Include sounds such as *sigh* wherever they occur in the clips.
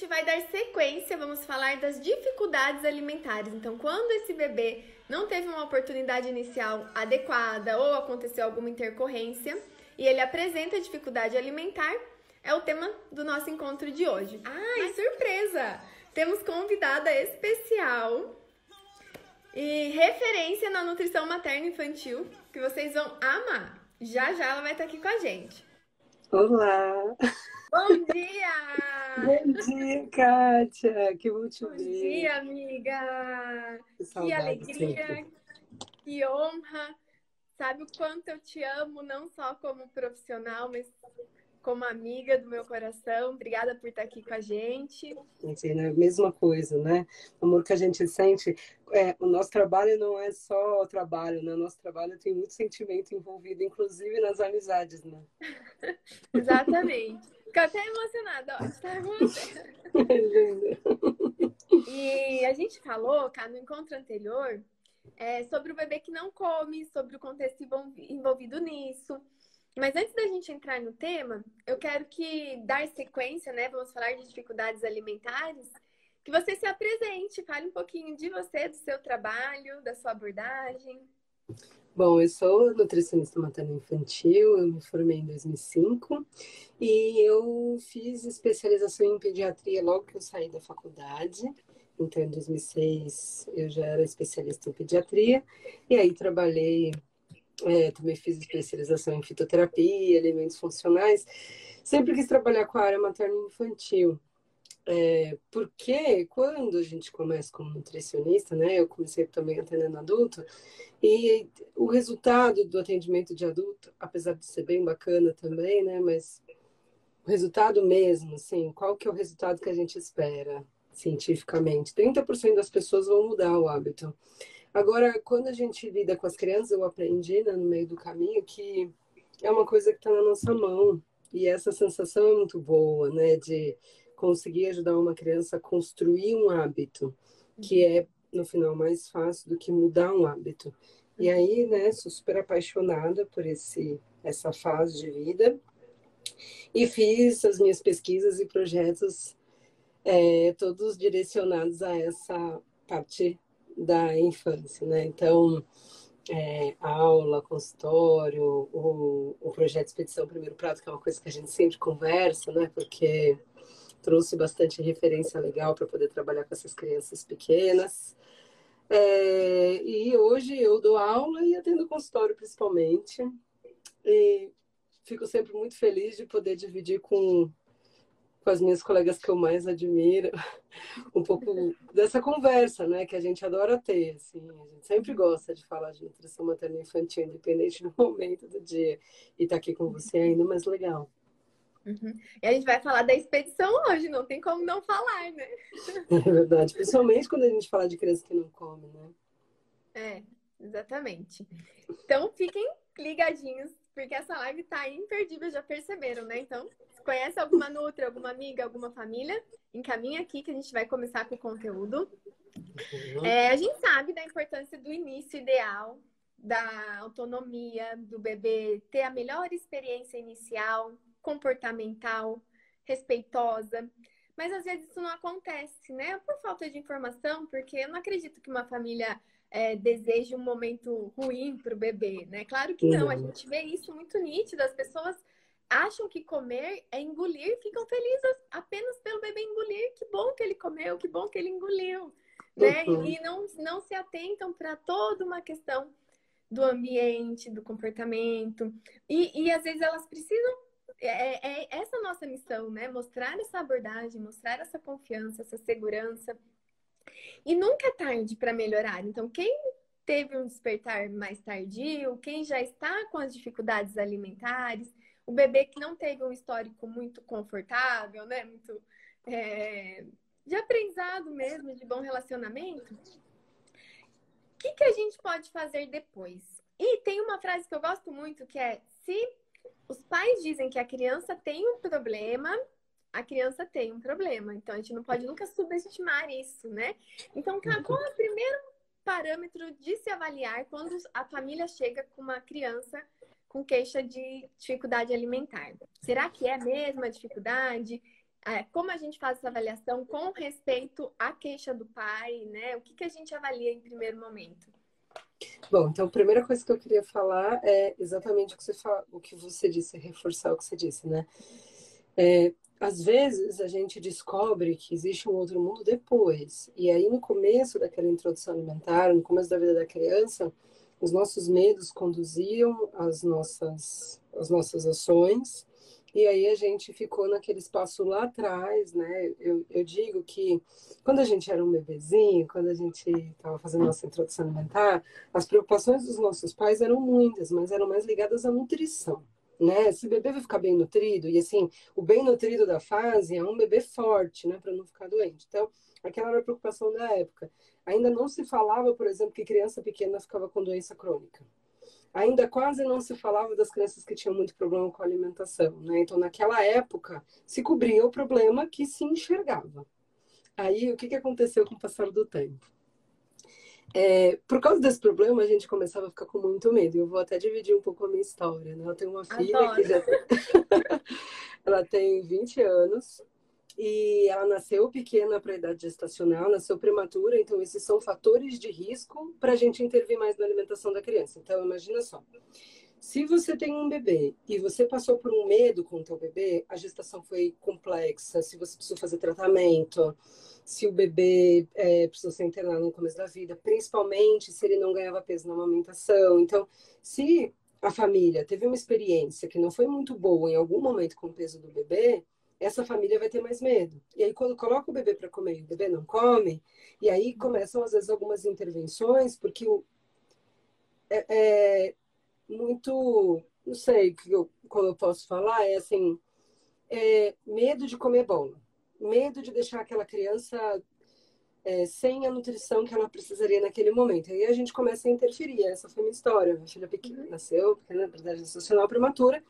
gente vai dar sequência, vamos falar das dificuldades alimentares. Então, quando esse bebê não teve uma oportunidade inicial adequada ou aconteceu alguma intercorrência e ele apresenta dificuldade alimentar, é o tema do nosso encontro de hoje. Ah, e surpresa! Temos convidada especial e referência na nutrição materna infantil que vocês vão amar. Já já ela vai estar aqui com a gente. Olá! Bom dia! Bom dia, Kátia! Que bom te Bom ver. dia, amiga! Que, Que alegria, sempre. que honra! Sabe o quanto eu te amo, não só como profissional, mas como amiga do meu coração. Obrigada por estar aqui com a gente. Assim, né? Mesma coisa, né? O amor que a gente sente. É, o nosso trabalho não é só trabalho, né? O nosso trabalho tem muito sentimento envolvido, inclusive nas amizades, né? *laughs* Exatamente. Fico até emocionada, ó, de estar com você. Linda. E a gente falou, cá no encontro anterior, é, sobre o bebê que não come, sobre o contexto envolvi- envolvido nisso. Mas antes da gente entrar no tema, eu quero que dar sequência, né? Vamos falar de dificuldades alimentares. Que você se apresente, fale um pouquinho de você, do seu trabalho, da sua abordagem. Bom, eu sou nutricionista materno infantil, eu me formei em 2005 e eu fiz especialização em pediatria logo que eu saí da faculdade. Então, em 2006, eu já era especialista em pediatria e aí trabalhei, é, também fiz especialização em fitoterapia, alimentos funcionais. Sempre quis trabalhar com a área materno infantil. É, porque quando a gente começa como nutricionista, né? Eu comecei também atendendo adulto, e o resultado do atendimento de adulto, apesar de ser bem bacana também, né? Mas o resultado mesmo, assim, qual que é o resultado que a gente espera cientificamente? 30% das pessoas vão mudar o hábito. Agora, quando a gente lida com as crianças, eu aprendi né, no meio do caminho que é uma coisa que está na nossa mão. E essa sensação é muito boa, né? De conseguir ajudar uma criança a construir um hábito, que é, no final, mais fácil do que mudar um hábito. E aí, né, sou super apaixonada por esse, essa fase de vida e fiz as minhas pesquisas e projetos é, todos direcionados a essa parte da infância, né? Então, é, aula, consultório, o, o projeto Expedição Primeiro Prato, que é uma coisa que a gente sempre conversa, né? Porque trouxe bastante referência legal para poder trabalhar com essas crianças pequenas. É, e hoje eu dou aula e atendo consultório principalmente. E fico sempre muito feliz de poder dividir com, com as minhas colegas que eu mais admiro *laughs* um pouco dessa conversa, né, que a gente adora ter, assim, a gente sempre gosta de falar de nutrição materna infantil, independente do momento do dia, e estar aqui com você ainda mais legal. Uhum. E a gente vai falar da expedição hoje, não tem como não falar, né? *laughs* É verdade, principalmente quando a gente fala de criança que não come, né? É, exatamente. Então fiquem ligadinhos, porque essa live tá imperdível, já perceberam, né? Então, se conhece alguma Nutri, alguma amiga, alguma família, encaminha aqui que a gente vai começar com o conteúdo. É, a gente sabe da importância do início ideal, da autonomia do bebê, ter a melhor experiência inicial, comportamental, respeitosa. Mas às vezes isso não acontece, né? Por falta de informação, porque eu não acredito que uma família é, deseje um momento ruim para o bebê, né? Claro que não, a gente vê isso muito nítido, as pessoas acham que comer é engolir, ficam felizes apenas pelo bebê engolir. Que bom que ele comeu, que bom que ele engoliu, né? Uhum. E não, não se atentam para toda uma questão do ambiente, do comportamento. E, e às vezes elas precisam. É, é essa a nossa missão, né? Mostrar essa abordagem, mostrar essa confiança, essa segurança. E nunca é tarde para melhorar. Então, quem teve um despertar mais tardio, quem já está com as dificuldades alimentares, o bebê que não teve um histórico muito confortável, né? Muito é, de aprendizado mesmo, de bom relacionamento. O que, que a gente pode fazer depois? E tem uma frase que eu gosto muito que é: se os pais dizem que a criança tem um problema, a criança tem um problema. Então a gente não pode nunca subestimar isso, né? Então, qual é o primeiro parâmetro de se avaliar quando a família chega com uma criança com queixa de dificuldade alimentar? Será que é a mesma dificuldade? é, como a gente faz essa avaliação com respeito à queixa do pai, né? O que, que a gente avalia em primeiro momento? Bom, então a primeira coisa que eu queria falar é exatamente o que você, fala, o que você disse, reforçar o que você disse, né? É, às vezes a gente descobre que existe um outro mundo depois. E aí no começo daquela introdução alimentar, no começo da vida da criança, os nossos medos conduziam as nossas, as nossas ações e aí a gente ficou naquele espaço lá atrás, né? Eu, eu digo que quando a gente era um bebezinho, quando a gente estava fazendo nossa introdução alimentar, as preocupações dos nossos pais eram muitas, mas eram mais ligadas à nutrição. Né? Se o bebê vai ficar bem nutrido, e assim, o bem nutrido da fase é um bebê forte, né, para não ficar doente. Então, aquela era a preocupação da época. Ainda não se falava, por exemplo, que criança pequena ficava com doença crônica ainda quase não se falava das crianças que tinham muito problema com a alimentação, né? Então, naquela época, se cobria o problema que se enxergava. Aí, o que, que aconteceu com o passar do tempo? É, por causa desse problema, a gente começava a ficar com muito medo. Eu vou até dividir um pouco a minha história, né? Eu tenho uma filha Adoro. que já tem... *laughs* ela tem 20 anos e ela nasceu pequena para a idade gestacional, nasceu prematura, então esses são fatores de risco para a gente intervir mais na alimentação da criança. Então, imagina só. Se você tem um bebê e você passou por um medo com o teu bebê, a gestação foi complexa, se você precisou fazer tratamento, se o bebê é, precisou ser internado no começo da vida, principalmente se ele não ganhava peso na amamentação. Então, se a família teve uma experiência que não foi muito boa em algum momento com o peso do bebê, essa família vai ter mais medo. E aí, quando coloca o bebê para comer o bebê não come, e aí começam, às vezes, algumas intervenções, porque o, é, é muito. Não sei eu, como eu posso falar, é assim: é medo de comer bola, medo de deixar aquela criança é, sem a nutrição que ela precisaria naquele momento. Aí a gente começa a interferir. Essa foi minha história. Minha filha pequena nasceu, pequena, verdade, gestacional prematura.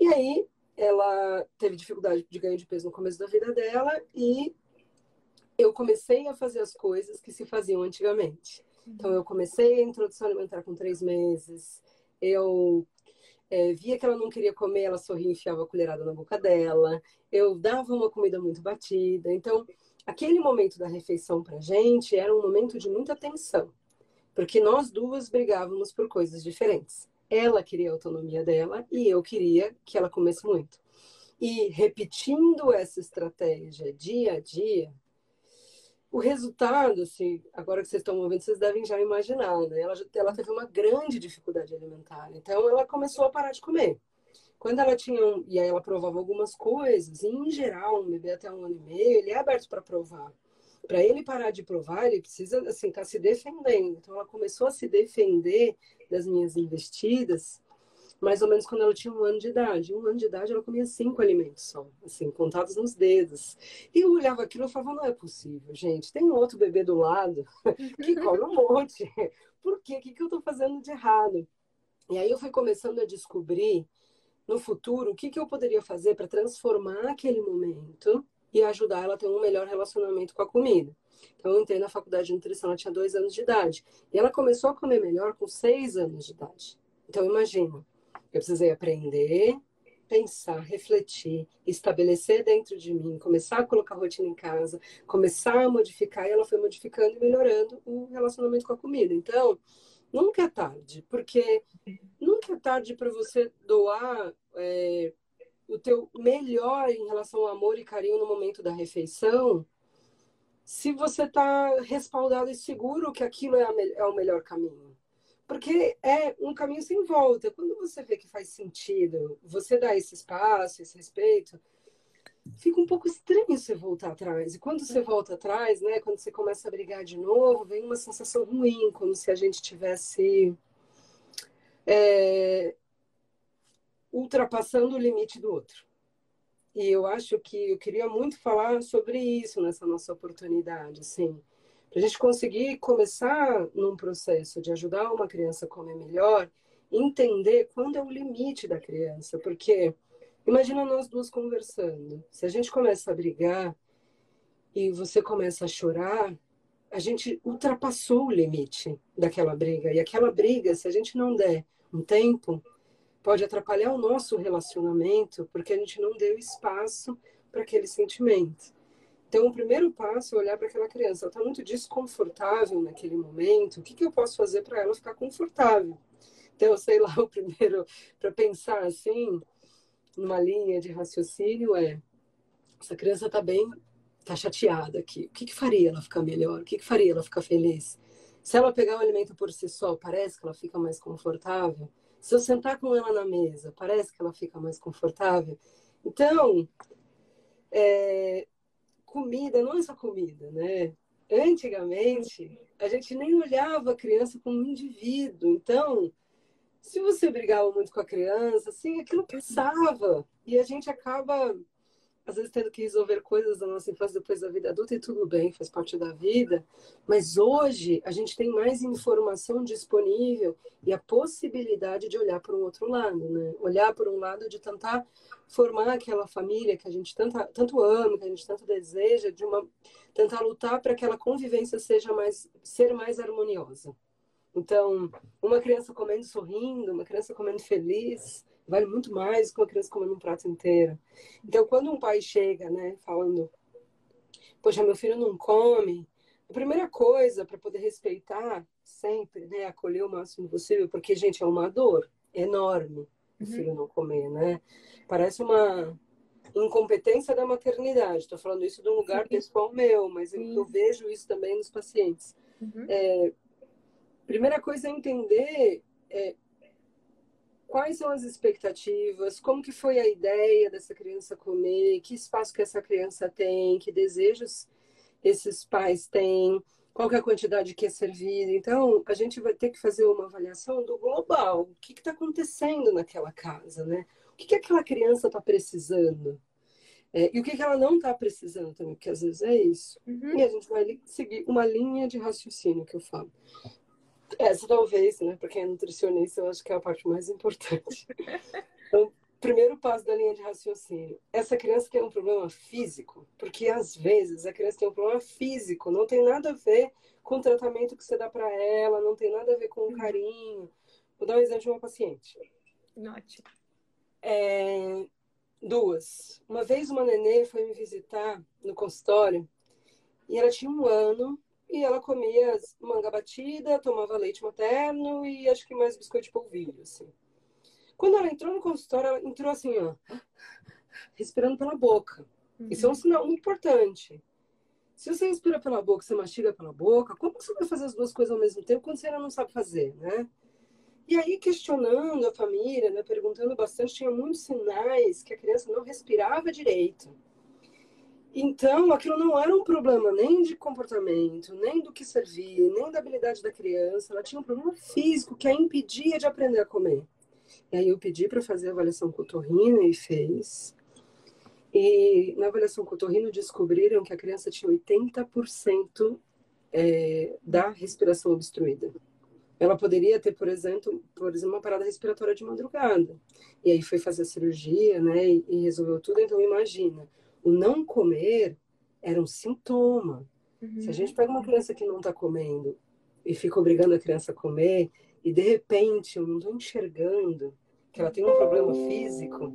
E aí ela teve dificuldade de ganho de peso no começo da vida dela e eu comecei a fazer as coisas que se faziam antigamente. Então, eu comecei a introdução alimentar com três meses. Eu é, via que ela não queria comer, ela sorria e enfiava a colherada na boca dela. Eu dava uma comida muito batida. Então, aquele momento da refeição para gente era um momento de muita tensão, porque nós duas brigávamos por coisas diferentes. Ela queria a autonomia dela e eu queria que ela comesse muito. E repetindo essa estratégia dia a dia, o resultado, assim, agora que vocês estão ouvindo, vocês devem já imaginar, né? Ela, ela teve uma grande dificuldade alimentar. Então, ela começou a parar de comer. Quando ela tinha, um, e aí ela provava algumas coisas, e em geral, um bebê até um ano e meio, ele é aberto para provar. Para ele parar de provar, ele precisa, assim, estar tá se defendendo. Então, ela começou a se defender das minhas investidas, mais ou menos quando ela tinha um ano de idade. Um ano de idade ela comia cinco alimentos só, assim, contados nos dedos. E eu olhava aquilo e falava, não é possível, gente. Tem outro bebê do lado *laughs* que come um monte. Por quê? O que, que eu estou fazendo de errado? E aí eu fui começando a descobrir no futuro o que, que eu poderia fazer para transformar aquele momento e ajudar ela a ter um melhor relacionamento com a comida. Então, eu entrei na faculdade de nutrição, ela tinha dois anos de idade. E ela começou a comer melhor com seis anos de idade. Então, imagina, eu precisei aprender, pensar, refletir, estabelecer dentro de mim, começar a colocar rotina em casa, começar a modificar, e ela foi modificando e melhorando o relacionamento com a comida. Então, nunca é tarde, porque nunca é tarde para você doar é, o teu melhor em relação ao amor e carinho no momento da refeição, se você está respaldado e seguro que aquilo é, é, o melhor caminho. Porque é um caminho sem volta. Quando você vê que faz sentido, você dá esse espaço, esse respeito, fica um pouco estranho você voltar atrás. E quando você volta atrás, né, quando você começa a brigar de novo, vem uma sensação ruim, como se a gente tivesse é, ultrapassando o limite do outro. E eu acho que eu queria muito falar sobre isso nessa nossa oportunidade, assim, para a gente conseguir começar num processo de ajudar uma criança a comer melhor, entender quando é o limite da criança, porque imagina nós duas conversando, se a gente começa a brigar e você começa a chorar, a gente ultrapassou o limite daquela briga e aquela briga, se a gente não der um tempo, pode atrapalhar o nosso relacionamento, porque a gente não deu espaço para aquele sentimento. Então, o primeiro passo é olhar para aquela criança. Ela está muito desconfortável naquele momento. O que, que eu posso fazer para ela ficar confortável? Então, sei lá, o primeiro, para pensar assim, numa linha de raciocínio, é: essa criança está bem, está chateada aqui. O que, que faria ela ficar melhor? O que, que faria ela ficar feliz? Se ela pegar o alimento por si só, parece que ela fica mais confortável? Se eu sentar com ela na mesa, parece que ela fica mais confortável? Então, é, comida não é só comida, né? Antigamente, a gente nem olhava a criança como um indivíduo. Então, se você brigava muito com a criança, assim, aquilo passava. E a gente acaba às vezes tendo que resolver coisas da nossa infância depois da vida adulta e tudo bem, faz parte da vida. Mas hoje a gente tem mais informação disponível e a possibilidade de olhar para um outro lado, né? Olhar por um lado de tentar formar aquela família que a gente tanto, tanto ama, que a gente tanto deseja, de uma tentar lutar para que aquela convivência seja mais ser mais harmoniosa. Então, uma criança comendo sorrindo, uma criança comendo feliz, vale muito mais que uma criança comendo um prato inteiro. Então, quando um pai chega, né, falando, poxa, meu filho não come, a primeira coisa para poder respeitar sempre, né, acolher o máximo possível, porque, gente, é uma dor enorme o uhum. filho não comer, né? Parece uma incompetência da maternidade. Estou falando isso de um lugar Sim. pessoal meu, mas eu, eu, vejo isso também nos pacientes. Uhum. É, primeira coisa é entender é, quais são as expectativas, como que foi a ideia dessa criança comer, que espaço que essa criança tem, que desejos esses pais têm, qual que é a quantidade que é servida. Então, a gente vai ter que fazer uma avaliação do global. O que está acontecendo naquela casa, né? O que, que aquela criança está precisando? É, e o que, que ela não está precisando também, porque às vezes é isso. Uhum. E a gente vai seguir uma linha de raciocínio que eu falo. Essa talvez, né? Para quem é nutricionista, eu acho que é a parte mais importante. Então, primeiro passo da linha de raciocínio. Essa criança tem um problema físico, porque às vezes a criança tem um problema físico, não tem nada a ver com o tratamento que você dá para ela, não tem nada a ver com o carinho. Vou dar um exemplo de uma paciente. Ótimo. É, duas. Uma vez uma nenê foi me visitar no consultório e ela tinha um ano e ela comia manga batida, tomava leite materno e acho que mais biscoito de polvilho, assim. Quando ela entrou no consultório, ela entrou assim, ó, respirando pela boca. Uhum. Isso é um sinal muito importante. Se você respira pela boca, você mastiga pela boca, como você vai fazer as duas coisas ao mesmo tempo quando você ainda não sabe fazer, né? E aí, questionando a família, né, perguntando bastante, tinha muitos sinais que a criança não respirava direito. Então, aquilo não era um problema nem de comportamento, nem do que servir, nem da habilidade da criança. Ela tinha um problema físico que a impedia de aprender a comer. E aí eu pedi para fazer a avaliação cotorrino e fez. E na avaliação cotorrino descobriram que a criança tinha 80% é, da respiração obstruída. Ela poderia ter, por exemplo, por exemplo, uma parada respiratória de madrugada. E aí foi fazer a cirurgia, né, e resolveu tudo. Então imagina, o não comer era um sintoma. Uhum. Se a gente pega uma criança que não está comendo e fica obrigando a criança a comer, e de repente eu não estou enxergando que ela tem um problema físico,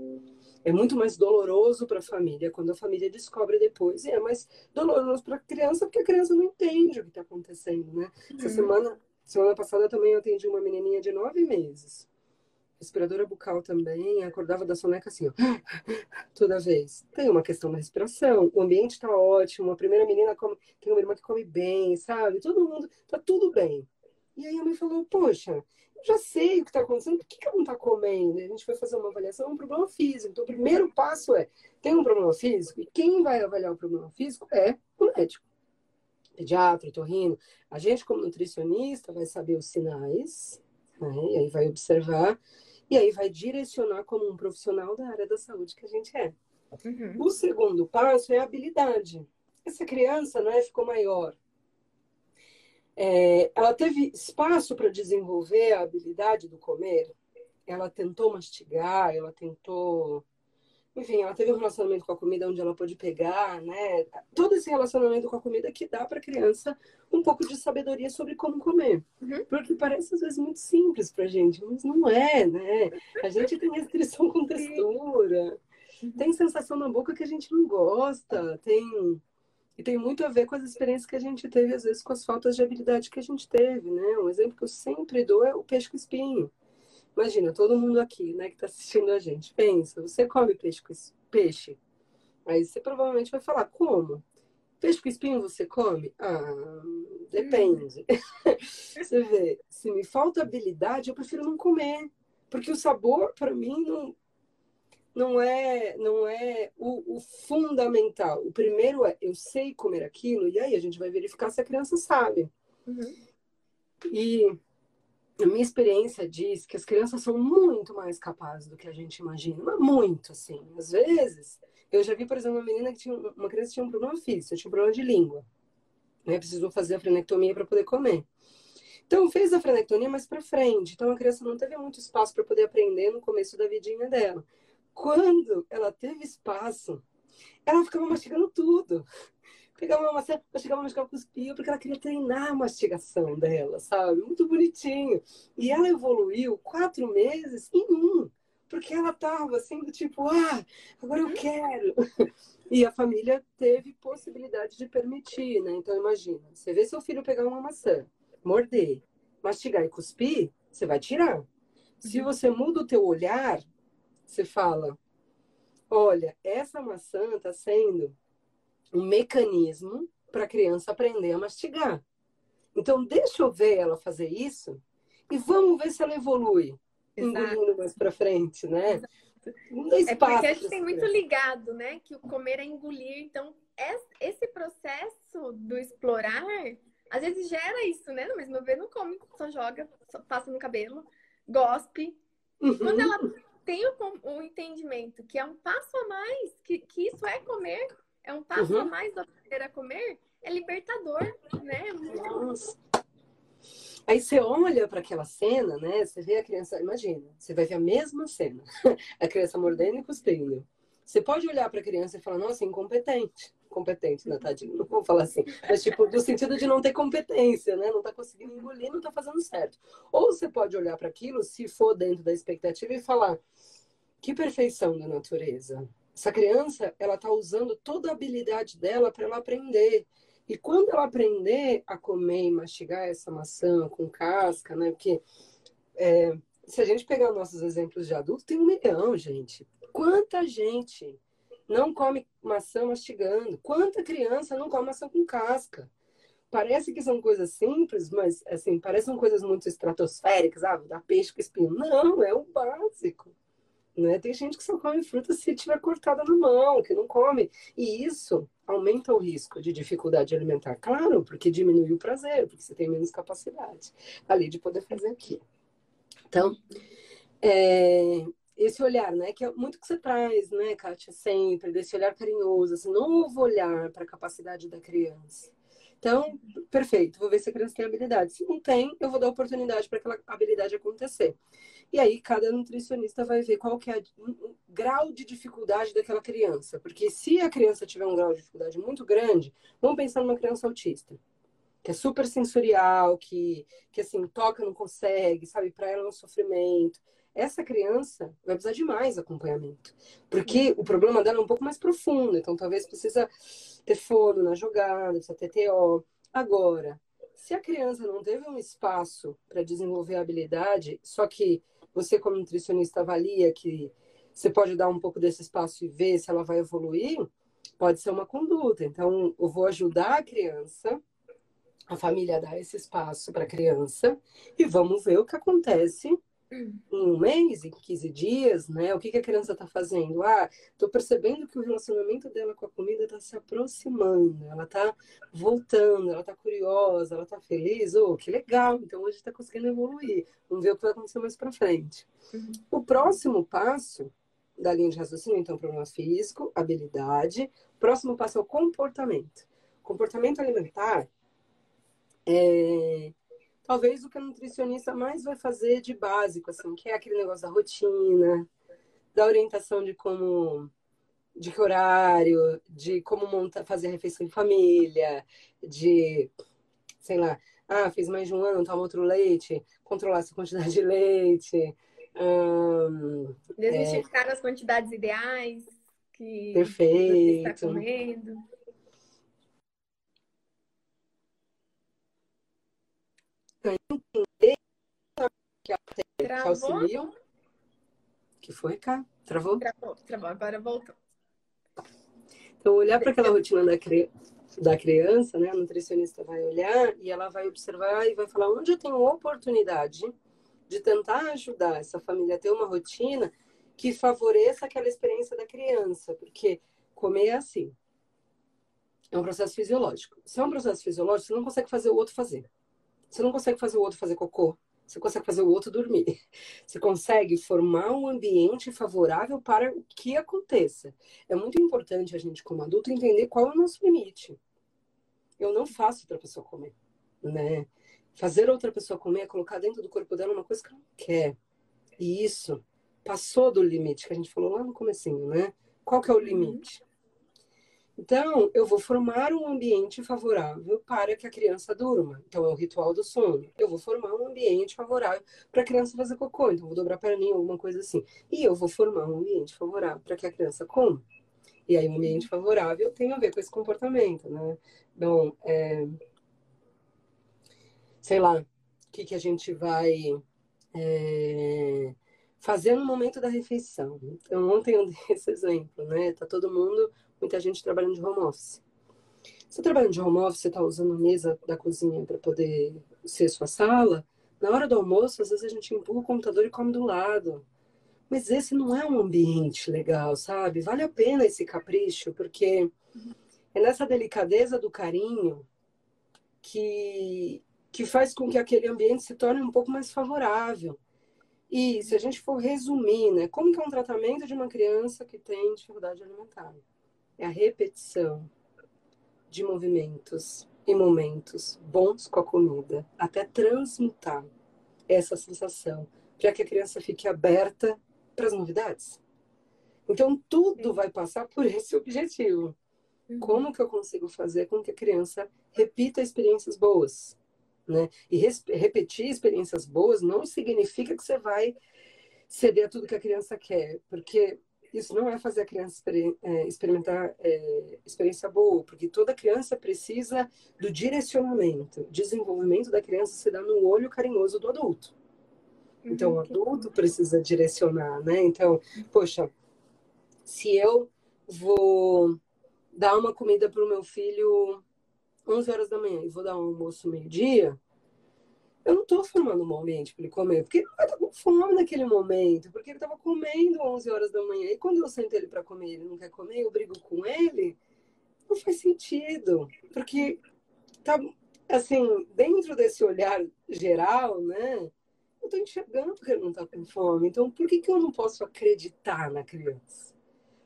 é muito mais doloroso para a família quando a família descobre depois. E é mais doloroso para a criança porque a criança não entende o que está acontecendo, né? Uhum. Essa semana, semana passada também eu atendi uma menininha de nove meses respiradora bucal também, acordava da soneca assim, ó, *gasps* toda vez. Tem uma questão da respiração, o ambiente está ótimo, a primeira menina come, tem uma irmã que come bem, sabe? Todo mundo, tá tudo bem. E aí a mãe falou, poxa, eu já sei o que está acontecendo, por que, que ela não está comendo? E a gente foi fazer uma avaliação, é um problema físico. Então, o primeiro passo é, tem um problema físico, e quem vai avaliar o problema físico é o médico. Pediatra, torrino. A gente, como nutricionista, vai saber os sinais, né? e aí vai observar e aí vai direcionar como um profissional da área da saúde que a gente é. Uhum. O segundo passo é a habilidade. Essa criança né, ficou maior. É, ela teve espaço para desenvolver a habilidade do comer. Ela tentou mastigar, ela tentou enfim, ela teve um relacionamento com a comida onde ela pôde pegar, né? Todo esse relacionamento com a comida que dá para a criança um pouco de sabedoria sobre como comer. Uhum. Porque parece às vezes muito simples para gente, mas não é, né? A gente tem restrição com *laughs* textura. Uhum. Tem sensação na boca que a gente não gosta, tem e tem muito a ver com as experiências que a gente teve, às vezes, com as faltas de habilidade que a gente teve, né? Um exemplo que eu sempre dou é o peixe com espinho. Imagina, todo mundo aqui, né, que está assistindo a gente. Pensa, você come peixe com peixe. Aí você provavelmente vai falar, como? Peixe com espinho você come? Ah, depende. *laughs* você vê, se me falta habilidade, eu prefiro não comer. Porque o sabor, para mim, não, não é, não é o, o, fundamental. O primeiro é eu sei comer aquilo, e aí a gente vai verificar se a criança sabe. Uhum. E a minha experiência diz que as crianças são muito mais capazes do que a gente imagina, muito, assim. Às vezes, eu já vi, por exemplo, uma menina que tinha, uma criança que tinha um problema físico, tinha um problema de língua. Né? Precisou fazer a frenectomia para poder comer. Então, fez a frenectomia mais para frente. Então, a criança não teve muito espaço para poder aprender no começo da vidinha dela. Quando ela teve espaço, ela ficava mastigando tudo. Pegava uma maçã, mastigava, mastigava, cuspia, porque ela queria treinar a mastigação dela, sabe? Muito bonitinho. E ela evoluiu quatro meses em um. Porque ela tava assim, do tipo, ah, agora eu quero. E a família teve possibilidade de permitir, né? Então, imagina, você vê seu filho pegar uma maçã, morder, mastigar e cuspir, você vai tirar. Se uhum. você muda o teu olhar, você fala: olha, essa maçã está sendo um mecanismo para a criança aprender a mastigar. Então, deixa eu ver ela fazer isso e vamos ver se ela evolui, Exato. engolindo mais para frente, né? É porque a gente tem muito ligado, né? Que o comer é engolir. Então, esse processo do explorar, às vezes gera isso, né? Mas meu bebê não come, só joga, só passa no cabelo, gospe. Uhum. Quando ela tem o, o, entendimento que é um passo a mais, que, que isso é comer, é um passo uhum. a mais do aprender a comer, é libertador, né? Nossa. Aí você olha para aquela cena, né? Você vê a criança, imagina, você vai ver a mesma cena, *laughs* a criança mordendo e cuspindo. Você pode olhar para a criança e falar, nossa, incompetente. Competente, né, tadinho? Não vou falar assim. Mas, tipo, no sentido de não ter competência, né? Não tá conseguindo engolir, não tá fazendo certo. Ou você pode olhar para aquilo, se for dentro da expectativa, e falar, que perfeição da natureza. Essa criança, ela tá usando toda a habilidade dela para ela aprender. E quando ela aprender a comer e mastigar essa maçã com casca, né? Porque é, se a gente pegar nossos exemplos de adulto, tem um milhão, gente. Quanta gente não come maçã mastigando? Quanta criança não come maçã com casca? Parece que são coisas simples, mas assim, parecem coisas muito estratosféricas, ah, dar peixe com espinho. Não, é o básico. Né? Tem gente que só come fruta se tiver cortada na mão, que não come. E isso aumenta o risco de dificuldade alimentar. Claro, porque diminui o prazer, porque você tem menos capacidade ali de poder fazer aquilo. Então, é, esse olhar, né, que é muito que você traz, né, Kátia, sempre, desse olhar carinhoso, esse novo olhar para a capacidade da criança. Então, perfeito, vou ver se a criança tem habilidade. Se não tem, eu vou dar oportunidade para aquela habilidade acontecer. E aí, cada nutricionista vai ver qual que é o grau de dificuldade daquela criança. Porque se a criança tiver um grau de dificuldade muito grande, vamos pensar numa criança autista que é super sensorial, que, que assim, toca, não consegue, sabe? Para ela é um sofrimento. Essa criança vai precisar de mais acompanhamento, porque o problema dela é um pouco mais profundo, então talvez precisa ter fono na jogada, precisa ter TO. Agora, se a criança não teve um espaço para desenvolver a habilidade, só que você como nutricionista avalia que você pode dar um pouco desse espaço e ver se ela vai evoluir, pode ser uma conduta. Então, eu vou ajudar a criança a família dá esse espaço para a criança e vamos ver o que acontece um mês, em 15 dias, né? O que, que a criança está fazendo? Ah, estou percebendo que o relacionamento dela com a comida está se aproximando, ela está voltando, ela está curiosa, ela está feliz. Oh, que legal! Então hoje está conseguindo evoluir. Vamos ver o que vai acontecer mais para frente. Uhum. O próximo passo da linha de raciocínio, então, problema físico, habilidade. O próximo passo é o comportamento. Comportamento alimentar é, talvez o que a nutricionista mais vai fazer de básico, assim, que é aquele negócio da rotina, da orientação de como de que horário, de como montar, fazer a refeição em família, de, sei lá, ah, fez mais de um ano, toma outro leite, controlar essa quantidade de leite. Hum, Desmistificar é... as quantidades ideais. que Perfeito. você está comendo. Que, que auxiliam. que foi, cá? Travou? Travou, travou. Agora voltou. Então, olhar para aquela rotina da, cri... da criança, né? A nutricionista vai olhar e ela vai observar e vai falar onde eu tenho oportunidade de tentar ajudar essa família a ter uma rotina que favoreça aquela experiência da criança, porque comer é assim. É um processo fisiológico. Se é um processo fisiológico, você não consegue fazer o outro fazer. Você não consegue fazer o outro fazer cocô. Você consegue fazer o outro dormir. *laughs* Você consegue formar um ambiente favorável para o que aconteça. É muito importante a gente, como adulto, entender qual é o nosso limite. Eu não faço outra pessoa comer, né? Fazer outra pessoa comer é colocar dentro do corpo dela uma coisa que ela não quer. E isso passou do limite que a gente falou lá no comecinho, né? Qual que é o uhum. limite? Então, eu vou formar um ambiente favorável para que a criança durma. Então, é o ritual do sono. Eu vou formar um ambiente favorável para a criança fazer cocô. Então, vou dobrar a perninha, alguma coisa assim. E eu vou formar um ambiente favorável para que a criança coma. E aí, um ambiente favorável tem a ver com esse comportamento, né? Então, é... sei lá, o que, que a gente vai é... fazer no momento da refeição. Então, ontem eu dei *laughs* esse exemplo, né? Tá todo mundo muita gente trabalhando de home office. Você tá trabalhando de home office, você está usando a mesa da cozinha para poder ser sua sala. Na hora do almoço, às vezes a gente empurra o computador e come do lado. Mas esse não é um ambiente legal, sabe? Vale a pena esse capricho, porque é nessa delicadeza do carinho que, que faz com que aquele ambiente se torne um pouco mais favorável. E se a gente for resumir, né, como que é um tratamento de uma criança que tem dificuldade alimentar? É a repetição de movimentos e momentos bons com a comida, até transmutar essa sensação, para que a criança fique aberta para as novidades. Então, tudo vai passar por esse objetivo. Uhum. Como que eu consigo fazer com que a criança repita experiências boas? Né? E repetir experiências boas não significa que você vai ceder a tudo que a criança quer, porque isso não é fazer a criança é, experimentar é, experiência boa, porque toda criança precisa do direcionamento. Desenvolvimento da criança se dá no olho carinhoso do adulto. Então, o adulto precisa direcionar, né? Então, poxa, se eu vou dar uma comida para o meu filho 11 horas da manhã e vou dar um almoço meio-dia, eu não estou formando um ambiente para ele comer, porque ele vai estar com fome naquele momento, porque ele estava comendo 11 horas da manhã. E quando eu sento ele para comer, ele não quer comer, eu brigo com ele, não faz sentido, porque tá assim, dentro desse olhar geral, né? Eu estou enxergando que ele não está com fome. Então, por que, que eu não posso acreditar na criança?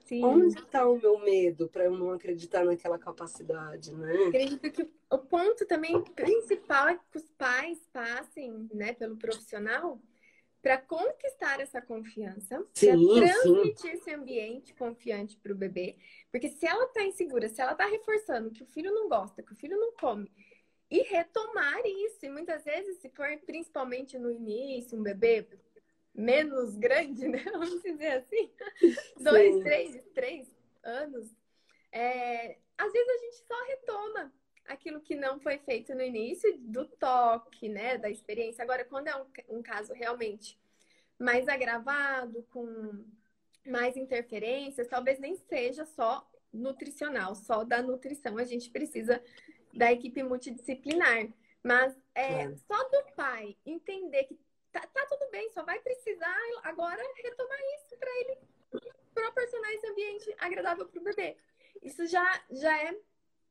Sim. Onde está o meu medo para eu não acreditar naquela capacidade, né? Acredito que o ponto também principal é que os pais passem, né, pelo profissional para conquistar essa confiança, para transmitir sim. esse ambiente confiante para o bebê. Porque se ela está insegura, se ela está reforçando que o filho não gosta, que o filho não come, e retomar isso, e muitas vezes, se for principalmente no início, um bebê menos grande, né? *laughs* Vamos dizer assim. *laughs* Dois, três, três anos. É, às vezes a gente só retoma aquilo que não foi feito no início do toque, né? Da experiência. Agora, quando é um, um caso realmente mais agravado, com mais interferências, talvez nem seja só nutricional, só da nutrição. A gente precisa da equipe multidisciplinar. Mas é, é. só do pai entender que tá, tá tudo bem, só vai precisar agora retomar isso para ele proporcionar esse ambiente agradável para o bebê. Isso já, já é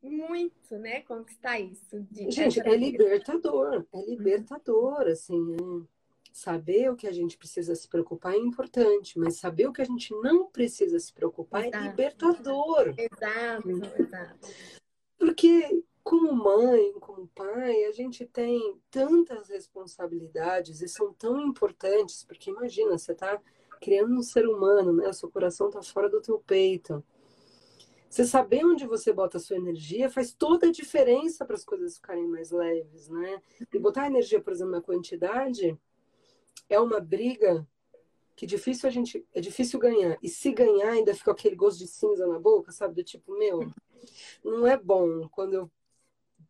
muito, né? Conquistar isso. De, gente, é libertador, é libertador, assim, é... Saber o que a gente precisa se preocupar é importante, mas saber o que a gente não precisa se preocupar é exato. é libertador. Exato, exato. Porque como mãe, como pai, a gente tem tantas responsabilidades e são tão importantes, porque imagina, você está criando um ser humano, né? O seu coração está fora do teu peito. Você saber onde você bota a sua energia faz toda a diferença para as coisas ficarem mais leves, né? E botar energia, por exemplo, na quantidade é uma briga que difícil a gente é difícil ganhar e se ganhar ainda fica aquele gosto de cinza na boca, sabe, do tipo meu, não é bom quando eu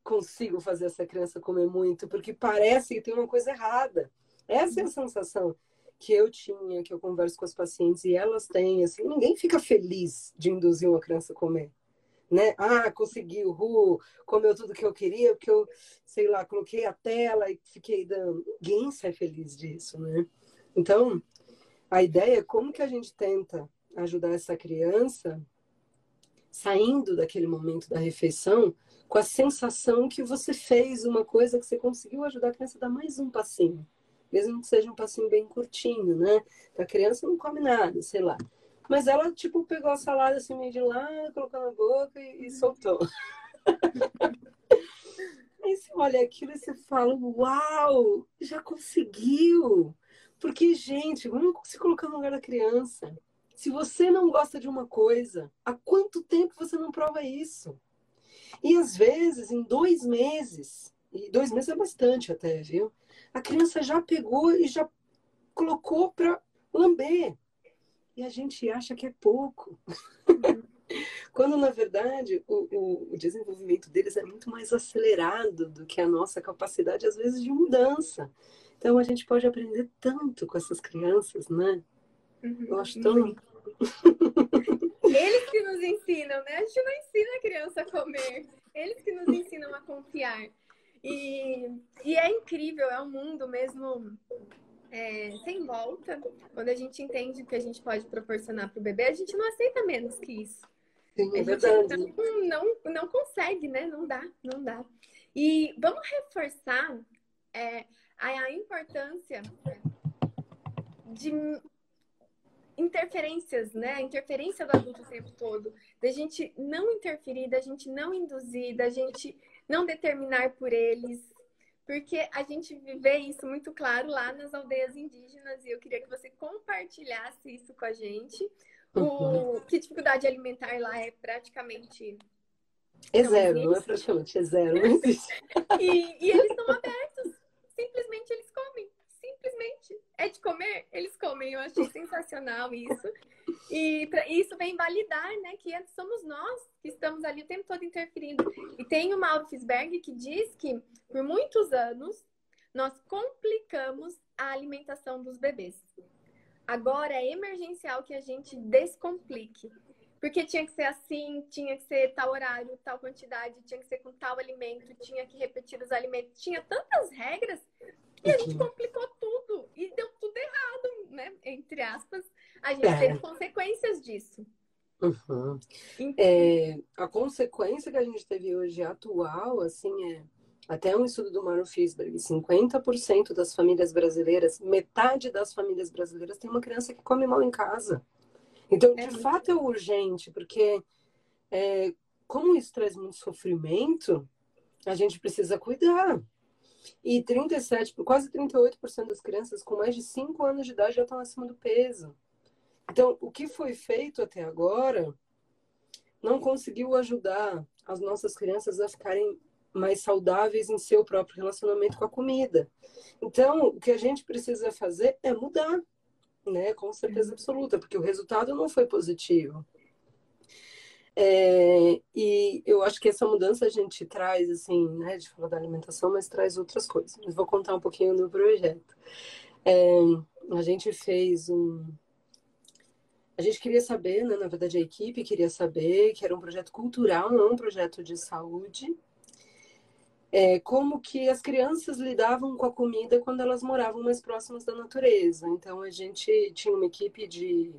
consigo fazer essa criança comer muito, porque parece que tem uma coisa errada. Essa é a sensação que eu tinha, que eu converso com as pacientes e elas têm, assim, ninguém fica feliz de induzir uma criança a comer. Né? Ah, conseguiu, uh, comeu tudo que eu queria, porque eu, sei lá, coloquei a tela e fiquei dando. Ninguém sai feliz disso, né? Então, a ideia é como que a gente tenta ajudar essa criança saindo daquele momento da refeição com a sensação que você fez uma coisa que você conseguiu ajudar a criança a dar mais um passinho. Mesmo que seja um passinho bem curtinho, né? A criança não come nada, sei lá. Mas ela, tipo, pegou a salada assim meio de lá, colocou na boca e, e soltou. *laughs* Aí você olha aquilo e você fala, uau, já conseguiu! Porque, gente, vamos se colocar no lugar da criança. Se você não gosta de uma coisa, há quanto tempo você não prova isso? E às vezes, em dois meses, e dois meses é bastante até, viu? A criança já pegou e já colocou para lamber. E a gente acha que é pouco. *laughs* Quando, na verdade, o, o, o, desenvolvimento deles é muito mais acelerado do que a nossa capacidade, às vezes, de mudança. Então, a gente pode aprender tanto com essas crianças, né? Uhum. Eu acho tão. Eles que nos ensinam, né? A gente não ensina a criança a comer. Eles que nos ensinam a confiar. E, e é incrível, é um mundo mesmo é, sem volta. Quando a gente entende o que a gente pode proporcionar para o bebê, a gente não aceita menos que isso. Sim, é verdade. Não, não, não consegue, né? Não dá, não dá. E vamos reforçar é, a importância de interferências, né? Interferência do adulto o tempo todo, da gente não interferir, da gente não induzir, da gente não determinar por eles, porque a gente vê isso muito claro lá nas aldeias indígenas e eu queria que você compartilhasse isso com a gente. O uhum. que dificuldade alimentar lá é praticamente é zero, é praticamente, é zero, não *laughs* existe. e, e eles estão abertos, simplesmente eles comem simplesmente é de comer, eles comem. Eu achei sensacional isso. E pra, isso vem validar, né, que somos nós que estamos ali o tempo todo interferindo. E tem o Mauro Fisberg que diz que por muitos anos nós complicamos a alimentação dos bebês. Agora é emergencial que a gente descomplique. Porque tinha que ser assim, tinha que ser tal horário, tal quantidade, tinha que ser com tal alimento, tinha que repetir os alimentos. Tinha tantas regras e a gente complicou tudo e deu tudo errado, né? Entre aspas, a gente é. teve consequências disso. Uhum. Então... É, a consequência que a gente teve hoje atual, assim, é até um estudo do Mauro Fisberg, 50% das famílias brasileiras, metade das famílias brasileiras tem uma criança que come mal em casa. Então, é de muito... fato, é urgente, porque é, como isso traz muito sofrimento, a gente precisa cuidar. E 37, quase 38% das crianças com mais de 5 anos de idade já estão acima do peso. Então, o que foi feito até agora não conseguiu ajudar as nossas crianças a ficarem mais saudáveis em seu próprio relacionamento com a comida. Então, o que a gente precisa fazer é mudar, né? Com certeza absoluta, porque o resultado não foi positivo. É, e eu acho que essa mudança a gente traz, assim, né, de falar da alimentação, mas traz outras coisas. Mas vou contar um pouquinho do projeto. É, a gente fez um. A gente queria saber, né, na verdade a equipe queria saber que era um projeto cultural, não um projeto de saúde. É, como que as crianças lidavam com a comida quando elas moravam mais próximas da natureza. Então a gente tinha uma equipe de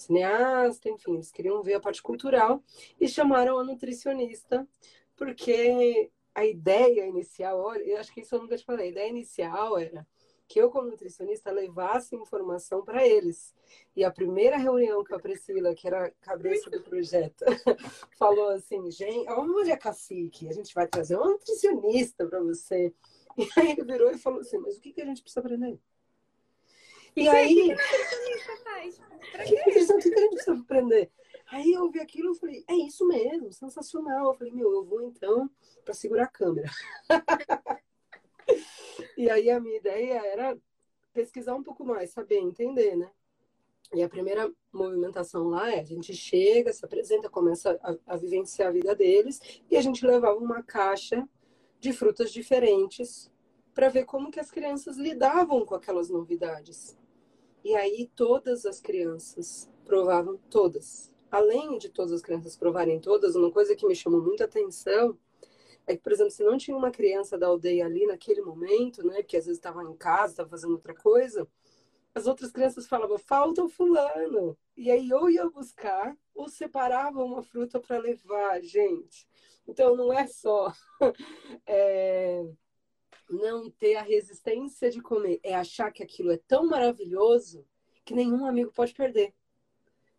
cineasta, enfim, eles queriam ver a parte cultural e chamaram a nutricionista, porque a ideia inicial, eu acho que isso eu nunca te falei, a ideia inicial era que eu, como nutricionista, levasse informação para eles. E a primeira reunião com a Priscila, que era a cabeça do projeto, *laughs* falou assim: gente, olha, cacique, a gente vai trazer uma nutricionista para você. E aí ele virou e falou assim: mas o que, que a gente precisa aprender? E, *laughs* e aí. O que, que a nutricionista faz? Pra quê? O que a gente precisa aprender? Aí eu vi aquilo e falei, é isso mesmo, sensacional. Eu falei, meu, eu vou então para segurar a câmera. *laughs* e aí a minha ideia era pesquisar um pouco mais, saber, entender, né? E a primeira movimentação lá é: a gente chega, se apresenta, começa a, a vivenciar a vida deles, e a gente levava uma caixa de frutas diferentes para ver como que as crianças lidavam com aquelas novidades. E aí todas as crianças provavam todas. Além de todas as crianças provarem todas, uma coisa que me chamou muita atenção é que, por exemplo, se não tinha uma criança da aldeia ali naquele momento, né, porque às vezes estava em casa, estava fazendo outra coisa, as outras crianças falavam, falta o fulano. E aí eu ia buscar ou separava uma fruta para levar, gente. Então não é só é, *laughs* não ter a resistência de comer, é achar que aquilo é tão maravilhoso que nenhum amigo pode perder.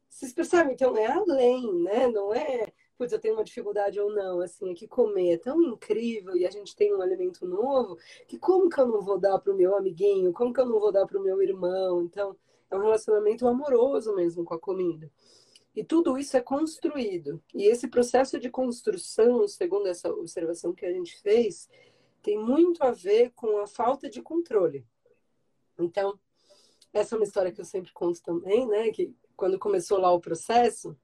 Vocês percebem? Então é além, né? Não é putz, eu tenho uma dificuldade ou não, assim, é que comer é tão incrível e a gente tem um alimento novo, que como que eu não vou dar para o meu amiguinho? Como que eu não vou dar para o meu irmão? Então, é um relacionamento amoroso mesmo com a comida. E tudo isso é construído. E esse processo de construção, segundo essa observação que a gente fez, tem muito a ver com a falta de controle. Então, essa é uma história que eu sempre conto também, né? Que quando começou lá o processo,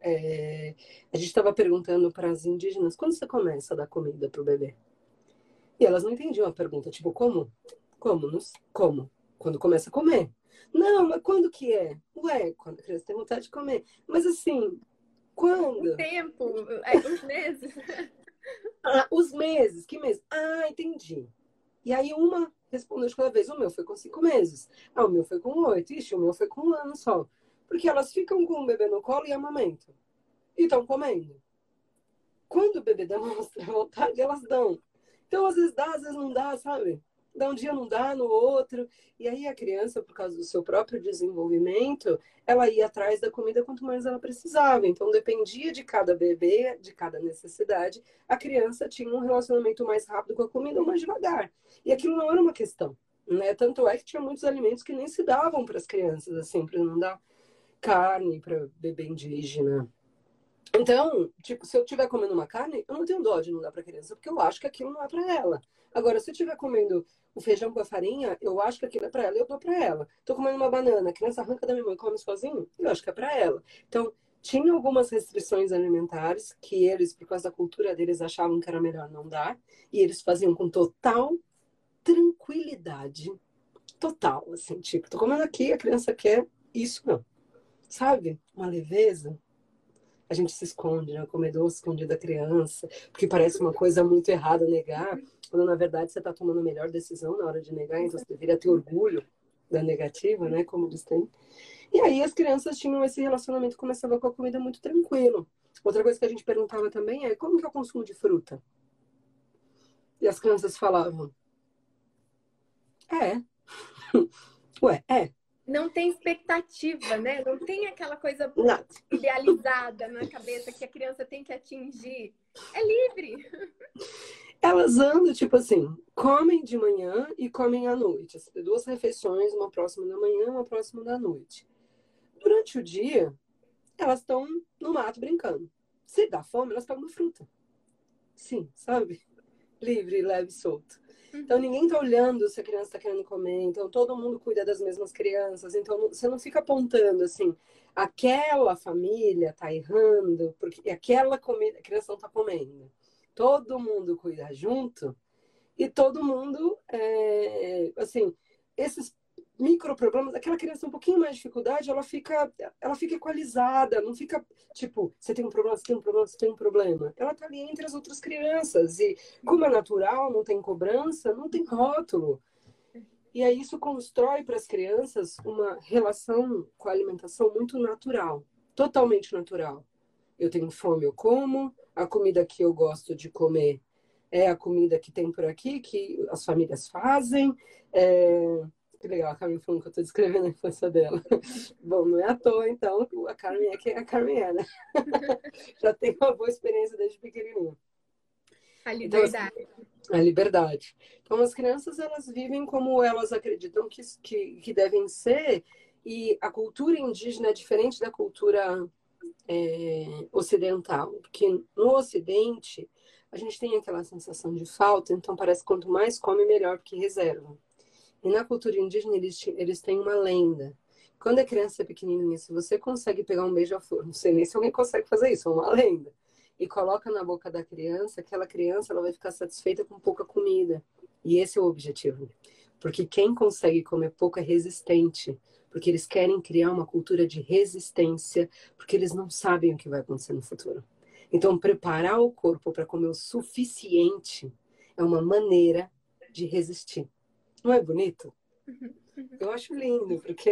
é, a gente estava perguntando para as indígenas quando você começa a dar comida para o bebê. E elas não entendiam a pergunta, tipo, como? Como? Como? Quando começa a comer. Não, mas quando que é? Ué, quando a criança tem vontade de comer. Mas assim, quando? O tempo, é, os meses. *laughs* ah, os meses, que meses? Ah, entendi. E aí uma respondeu de cada vez, o meu foi com cinco meses. Ah, o meu foi com oito. Ixi, o meu foi com um ano só. Porque elas ficam com o bebê no colo e amamentam. E estão comendo. Quando o bebê demonstra *laughs* vontade, elas dão. Então, às vezes dá, às vezes não dá, sabe? Dá um dia não dá, no outro. E aí a criança, por causa do seu próprio desenvolvimento, ela ia atrás da comida quanto mais ela precisava. Então, dependia de cada bebê, de cada necessidade. A criança tinha um relacionamento mais rápido com a comida ou mais devagar. E aquilo não era uma questão. Né? Tanto é que tinha muitos alimentos que nem se davam para as crianças, assim, para não dar carne para bebê indígena. Então, tipo, se eu estiver comendo uma carne, eu não tenho dó de não dar para criança, porque eu acho que aquilo não é para ela. Agora, se eu estiver comendo o feijão com a farinha, eu acho que aquilo é para ela, eu dou para ela. Tô comendo uma banana, a criança arranca da minha mão e come sozinho, eu acho que é para ela. Então, tinha algumas restrições alimentares que eles, por causa da cultura deles, achavam que era melhor não dar, e eles faziam com total tranquilidade. Total, assim, tipo, tô comendo aqui, a criança quer isso não sabe? Uma leveza. A gente se esconde, né? O comedor escondido da criança, porque parece uma coisa muito errada negar, quando na verdade você está tomando a melhor decisão na hora de negar, então você deveria ter orgulho da negativa, né? Como eles têm. E aí as crianças tinham esse relacionamento, começava com a comida muito tranquilo. Outra coisa que a gente perguntava também é como que é o consumo de fruta? E as crianças falavam, é. *laughs* Ué, é não tem expectativa, né? Não tem aquela coisa não. idealizada na cabeça que a criança tem que atingir. É livre. Elas andam, tipo assim, comem de manhã e comem à noite. Duas refeições, uma próxima da manhã, uma próxima da noite. Durante o dia, elas estão no mato brincando. Se dá fome, elas pegam uma fruta. Sim, sabe? Livre, leve, solto. Então ninguém está olhando se a criança está querendo comer, então todo mundo cuida das mesmas crianças, então você não fica apontando assim, aquela família está errando, porque aquela comida, a criança não está comendo. Todo mundo cuida junto e todo mundo, é, assim, esses microproblemas, aquela criança um pouquinho mais de dificuldade, ela fica, ela fica equalizada, não fica tipo, você tem um problema, você tem um problema, você tem um problema. Ela tá ali entre as outras crianças e como é natural, não tem cobrança, não tem rótulo. E aí isso constrói para as crianças uma relação com a alimentação muito natural, totalmente natural. Eu tenho fome, eu como, a comida que eu gosto de comer é a comida que tem por aqui, que as famílias fazem. É que legal, a Carmen falando que eu estou descrevendo a infância dela. *laughs* Bom, não é à toa, então, a Carmen é quem a Carmen é, né? *laughs* Já tem uma boa experiência desde pequenininha. A liberdade. Então, a liberdade. Então, as crianças, elas vivem como elas acreditam que, que, que devem ser, e a cultura indígena é diferente da cultura é, ocidental, porque no Ocidente a gente tem aquela sensação de falta, então parece que quanto mais come, melhor, porque reserva. E na cultura indígena eles, eles têm uma lenda Quando a criança é pequenininha, se você consegue pegar um beija-flor, não sei nem se alguém consegue fazer isso, é uma lenda, e coloca na boca da criança, aquela criança ela vai ficar satisfeita com pouca comida. E esse é o objetivo. Porque quem consegue comer pouco é resistente, porque eles querem criar uma cultura de resistência, porque eles não sabem o que vai acontecer no futuro. Então, preparar o corpo para comer o suficiente é uma maneira de resistir. Não é bonito? Uhum, uhum. Eu acho lindo, porque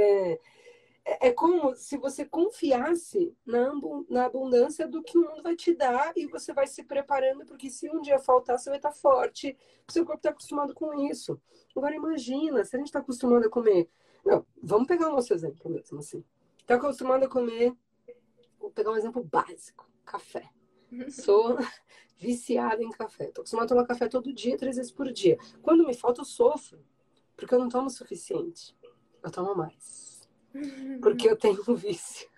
é, é como se você confiasse na, na abundância do que o mundo vai te dar e você vai se preparando, porque se um dia faltar, você vai estar forte. O seu corpo está acostumado com isso. Agora, imagina, se a gente está acostumado a comer. Não, vamos pegar o nosso exemplo mesmo, assim. Está acostumado a comer. Vou pegar um exemplo básico: café. Sou *laughs* viciada em café. Tô acostumada a tomar café todo dia, três vezes por dia. Quando me falta, eu sofro. Porque eu não tomo o suficiente. Eu tomo mais. *laughs* Porque eu tenho um vício.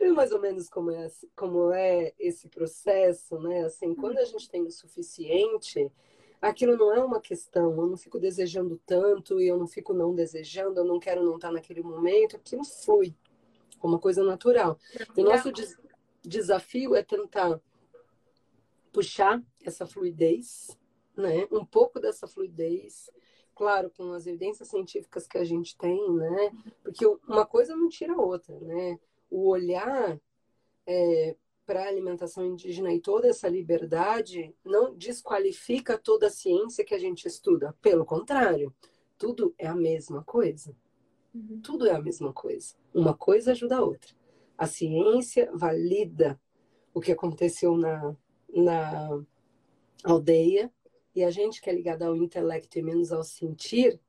é mais ou menos como é, como é esse processo, né? Assim, quando a gente tem o suficiente, aquilo não é uma questão. Eu não fico desejando tanto e eu não fico não desejando, eu não quero não estar naquele momento. Aquilo foi uma coisa natural. O nosso des desafio é tentar puxar essa fluidez, né? Um pouco dessa fluidez, claro, com as evidências científicas que a gente tem, né? Porque uma coisa não tira a outra, né? O olhar é, para a alimentação indígena e toda essa liberdade não desqualifica toda a ciência que a gente estuda. Pelo contrário, tudo é a mesma coisa. Uhum. Tudo é a mesma coisa. Uma coisa ajuda a outra. A ciência valida o que aconteceu na, na aldeia e a gente que é ligado ao intelecto e menos ao sentir,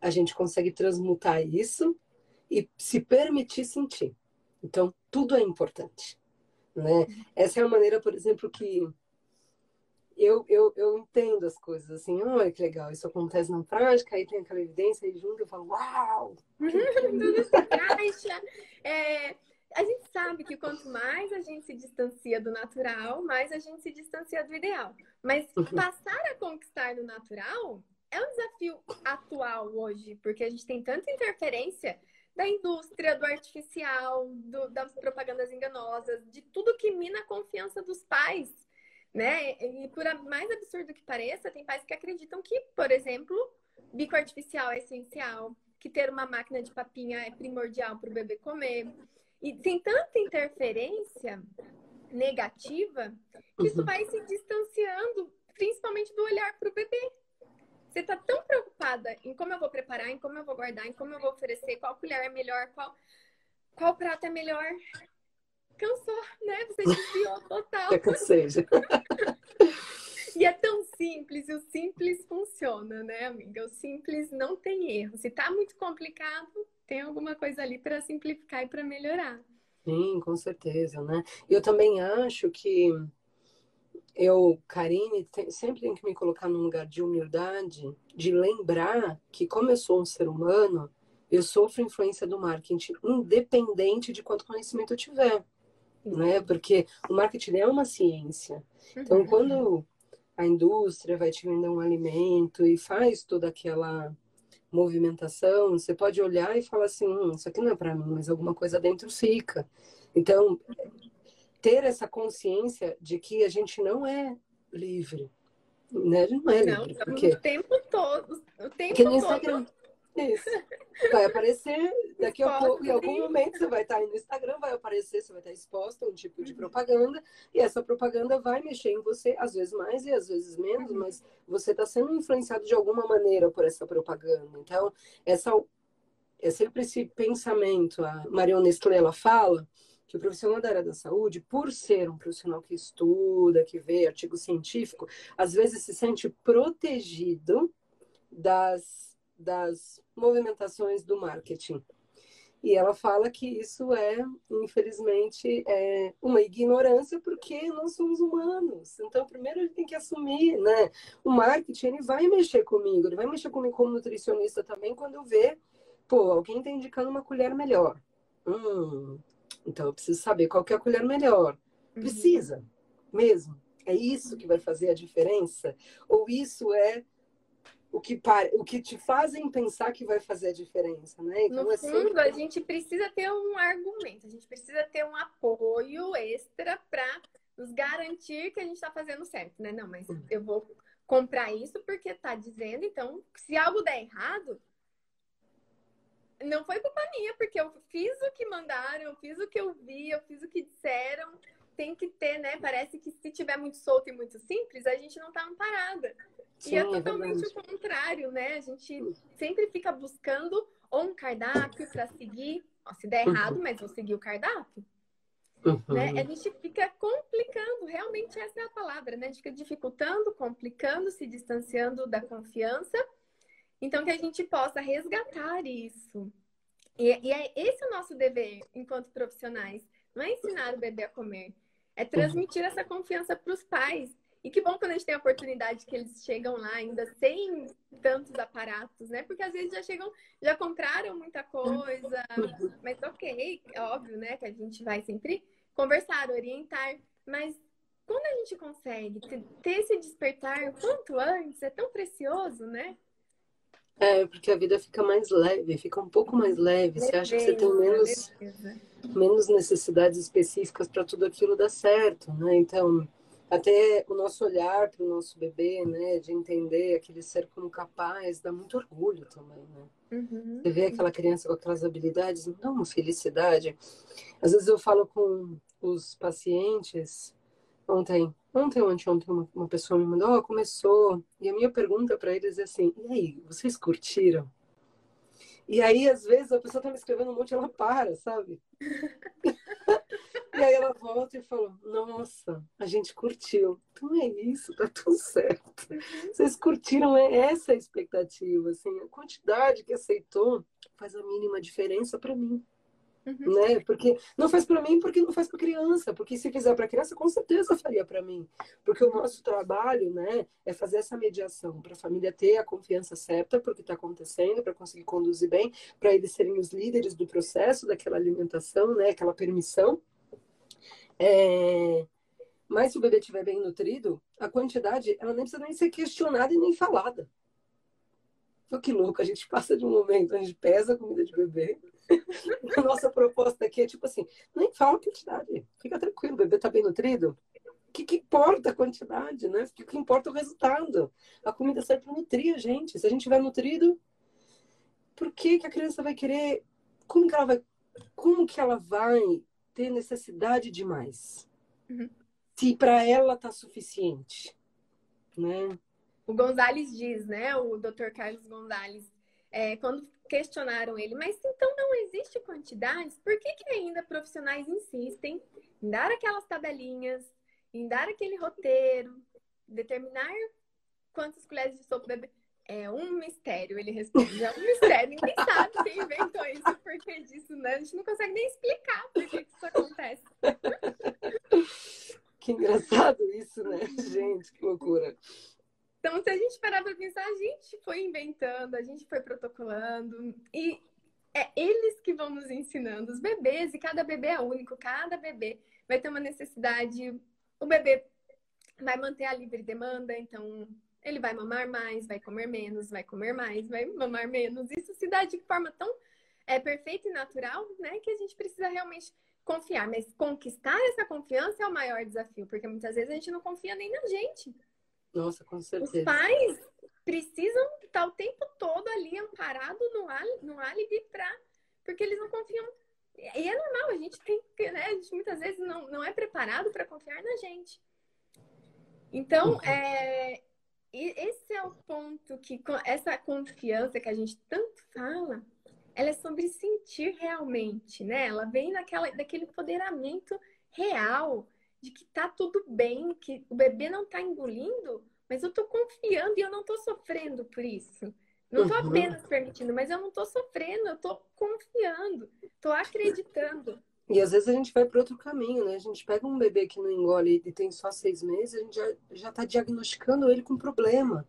a gente consegue transmutar isso e se permitir sentir. Então, tudo é importante. Né? Essa é a maneira, por exemplo, que eu, eu, eu entendo as coisas assim, olha que legal, isso acontece na prática, aí tem aquela evidência, aí junto eu falo, uau! *laughs* Tudo se encaixa. É, a gente sabe que quanto mais a gente se distancia do natural, mais a gente se distancia do ideal. Mas uhum. passar a conquistar do natural é um desafio atual hoje, porque a gente tem tanta interferência da indústria, do artificial, do, das propagandas enganosas, de tudo que mina a confiança dos pais né? E por mais absurdo que pareça, tem pais que acreditam que, por exemplo, bico artificial é essencial, que ter uma máquina de papinha é primordial para o bebê comer. E tem tanta interferência negativa que isso uhum. vai se distanciando, principalmente do olhar para o bebê. Você está tão preocupada em como eu vou preparar, em como eu vou guardar, em como eu vou oferecer, qual colher é melhor, qual, qual prato é melhor, cansou, né? Você *laughs* desviou total. Eu cansei. *laughs* e é tão simples, e o simples funciona, né, amiga? O simples não tem erro. Se tá muito complicado, tem alguma coisa ali para simplificar e para melhorar. Sim, com certeza, né? Eu também acho que eu, Karine, tem, sempre tenho que me colocar num lugar de humildade, de lembrar que como eu sou um ser humano, eu sofro influência do marketing, independente de quanto conhecimento eu tiver né? Porque o marketing é uma ciência. Então, uhum. quando a indústria vai te vender um alimento e faz toda aquela movimentação, você pode olhar e falar assim, hum, isso aqui não é para mim, mas alguma coisa dentro fica. Então, ter essa consciência de que a gente não é livre, né? A gente não é livre. Não, porque... o tempo todo, o tempo todo. Instagram, *laughs* isso. Vai aparecer daqui a pouco, em algum momento você vai estar aí no Instagram, vai aparecer, você vai estar exposta a um tipo de uhum. propaganda, e essa propaganda vai mexer em você, às vezes mais e às vezes menos, uhum. mas você está sendo influenciado de alguma maneira por essa propaganda. Então, essa é sempre esse pensamento. A Mariona Estrela fala que o profissional da área da saúde, por ser um profissional que estuda, que vê artigo científico, às vezes se sente protegido das das movimentações do marketing. E ela fala que isso é, infelizmente, é uma ignorância porque nós somos humanos. Então, primeiro ele tem que assumir, né? O marketing, ele vai mexer comigo, ele vai mexer comigo como nutricionista também quando eu ver, pô, alguém está indicando uma colher melhor. Hum, então eu preciso saber qual que é a colher melhor. Uhum. Precisa, uhum. mesmo. É isso que vai fazer a diferença? Ou isso é o que, o que te fazem pensar que vai fazer a diferença, né? Então, no é fundo, sempre... a gente precisa ter um argumento, a gente precisa ter um apoio extra para nos garantir que a gente está fazendo certo, né? Não, mas eu vou comprar isso porque está dizendo, então, se algo der errado, não foi culpa minha, porque eu fiz o que mandaram, eu fiz o que eu vi, eu fiz o que disseram. Tem que ter, né? Parece que se tiver muito solto e muito simples, a gente não tá amparada. Sim, e é, é totalmente é o contrário, né? A gente sempre fica buscando ou um cardápio para seguir. Ó, se der errado, mas vou seguir o cardápio. Uhum. Né? A gente fica complicando, realmente essa é a palavra, né? A gente fica dificultando, complicando, se distanciando da confiança. Então, que a gente possa resgatar isso. E, e é esse o nosso dever enquanto profissionais. Não é ensinar o bebê a comer, é transmitir essa confiança para os pais e que bom quando a gente tem a oportunidade que eles chegam lá ainda sem tantos aparatos, né? Porque às vezes já chegam, já compraram muita coisa, mas ok, é óbvio, né? Que a gente vai sempre conversar, orientar, mas quando a gente consegue ter esse despertar quanto antes, é tão precioso, né? É, porque a vida fica mais leve, fica um pouco mais leve. Você acha que você tem menos, menos necessidades específicas para tudo aquilo dar certo, né? Então, até o nosso olhar para o nosso bebê, né, de entender aquele ser como capaz, dá muito orgulho também, né? Uhum. Você vê aquela criança com aquelas habilidades, dá uma felicidade. Às vezes eu falo com os pacientes, ontem, ontem ou anteontem, uma, uma pessoa me mandou, oh, começou, e a minha pergunta para eles é assim, e aí, vocês curtiram? E aí, às vezes, a pessoa tá me escrevendo um monte e ela para, sabe? *laughs* E aí ela volta e fala: Nossa, a gente curtiu. Então é isso, tá tudo certo. Vocês curtiram é essa a expectativa, assim, a quantidade que aceitou faz a mínima diferença para mim. Uhum. Né? Porque não faz para mim porque não faz para criança, porque se fizer para criança com certeza faria para mim, porque o nosso trabalho, né, é fazer essa mediação para a família ter a confiança certa porque está acontecendo, para conseguir conduzir bem, para eles serem os líderes do processo daquela alimentação, né, aquela permissão é... Mas se o bebê estiver bem nutrido, a quantidade, ela nem precisa nem ser questionada e nem falada. Que louco, a gente passa de um momento a gente pesa a comida de bebê. *laughs* a nossa proposta aqui é tipo assim, nem fala a quantidade, fica tranquilo, o bebê está bem nutrido. O que, que, importa a quantidade, né? O que, importa é o resultado. A comida serve para nutrir a gente. Se a gente estiver nutrido, por que, que a criança vai querer? Como que ela vai? Como que ela vai ter necessidade de mais. Uhum. Se para ela tá suficiente, né? O Gonzalez diz, né? O Dr. Carlos Gonzalez, é, quando questionaram ele, mas então não existe quantidades, por que, que ainda profissionais insistem em dar aquelas tabelinhas, em dar aquele roteiro, determinar quantas colheres de sopa bebê? É um mistério, ele responde. É um mistério. Ninguém sabe quem inventou isso, por que disso, né? A gente não consegue nem explicar por que isso acontece. Que engraçado isso, né? Gente, que loucura. Então, se a gente parar para pensar, a gente foi inventando, a gente foi protocolando. E é eles que vão nos ensinando, os bebês, e cada bebê é único, cada bebê vai ter uma necessidade. O bebê vai manter a livre demanda, então ele vai mamar mais, vai comer menos, vai comer mais, vai mamar menos. Isso se dá de forma tão é, perfeita e natural, né? Que a gente precisa realmente confiar. Mas conquistar essa confiança é o maior desafio, porque muitas vezes a gente não confia nem na gente. Nossa, com certeza. Os pais precisam estar o tempo todo ali amparado no, no álibi pra... porque eles não confiam. E é normal, a gente tem que, né? A gente muitas vezes não, não é preparado para confiar na gente. Então, uhum. é, e esse é o ponto que essa confiança que a gente tanto fala, ela é sobre sentir realmente, né? Ela vem naquela, daquele empoderamento real de que tá tudo bem, que o bebê não tá engolindo, mas eu tô confiando e eu não tô sofrendo por isso. Não tô uhum. apenas permitindo, mas eu não tô sofrendo, eu tô confiando, tô acreditando. E às vezes a gente vai para outro caminho, né? A gente pega um bebê que não engole e tem só seis meses, a gente já, já tá diagnosticando ele com problema.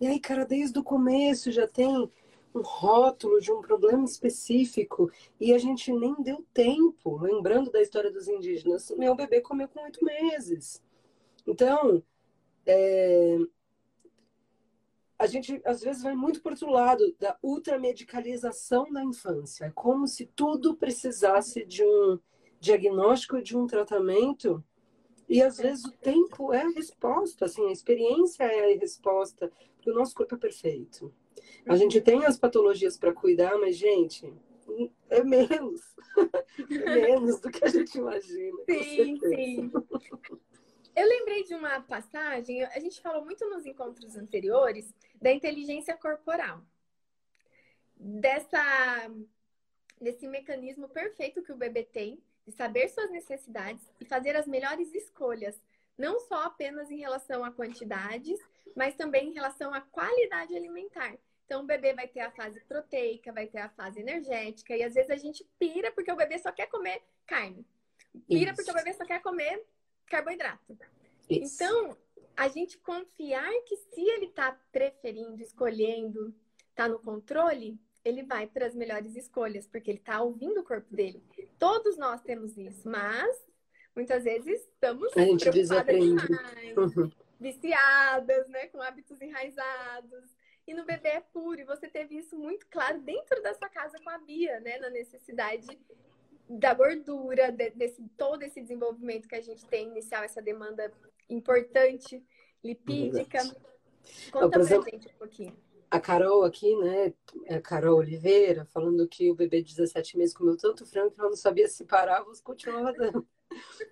E aí, cara, desde o começo já tem um rótulo de um problema específico e a gente nem deu tempo. Lembrando da história dos indígenas, meu bebê comeu com oito meses. Então, é... a gente às vezes vai muito por outro lado da ultramedicalização da infância. É como se tudo precisasse de um diagnóstico, de um tratamento. E às vezes o tempo é a resposta, assim, a experiência é a resposta, porque o nosso corpo é perfeito. A gente tem as patologias para cuidar, mas, gente, é menos. *laughs* é menos do que a gente imagina. Sim, sim. Eu lembrei de uma passagem, a gente falou muito nos encontros anteriores da inteligência corporal. Dessa, desse mecanismo perfeito que o bebê tem de saber suas necessidades e fazer as melhores escolhas, não só apenas em relação a quantidades, mas também em relação à qualidade alimentar. Então, o bebê vai ter a fase proteica, vai ter a fase energética, e às vezes a gente pira porque o bebê só quer comer carne. Pira Isso. porque o bebê só quer comer carboidrato. Isso. Então, a gente confiar que se ele está preferindo, escolhendo, está no controle, ele vai para as melhores escolhas, porque ele está ouvindo o corpo dele. Todos nós temos isso, mas muitas vezes estamos a gente desaprende. Demais, uhum. viciadas, né, com hábitos enraizados. E no bebê é puro, e você teve isso muito claro dentro da sua casa com a Bia, né, na necessidade da gordura, de, desse todo esse desenvolvimento que a gente tem inicial, essa demanda importante, lipídica. Conta pra exemplo, gente um pouquinho. A Carol aqui, né? A Carol Oliveira, falando que o bebê de 17 meses comeu tanto frango que ela não sabia se parava, continuava dando.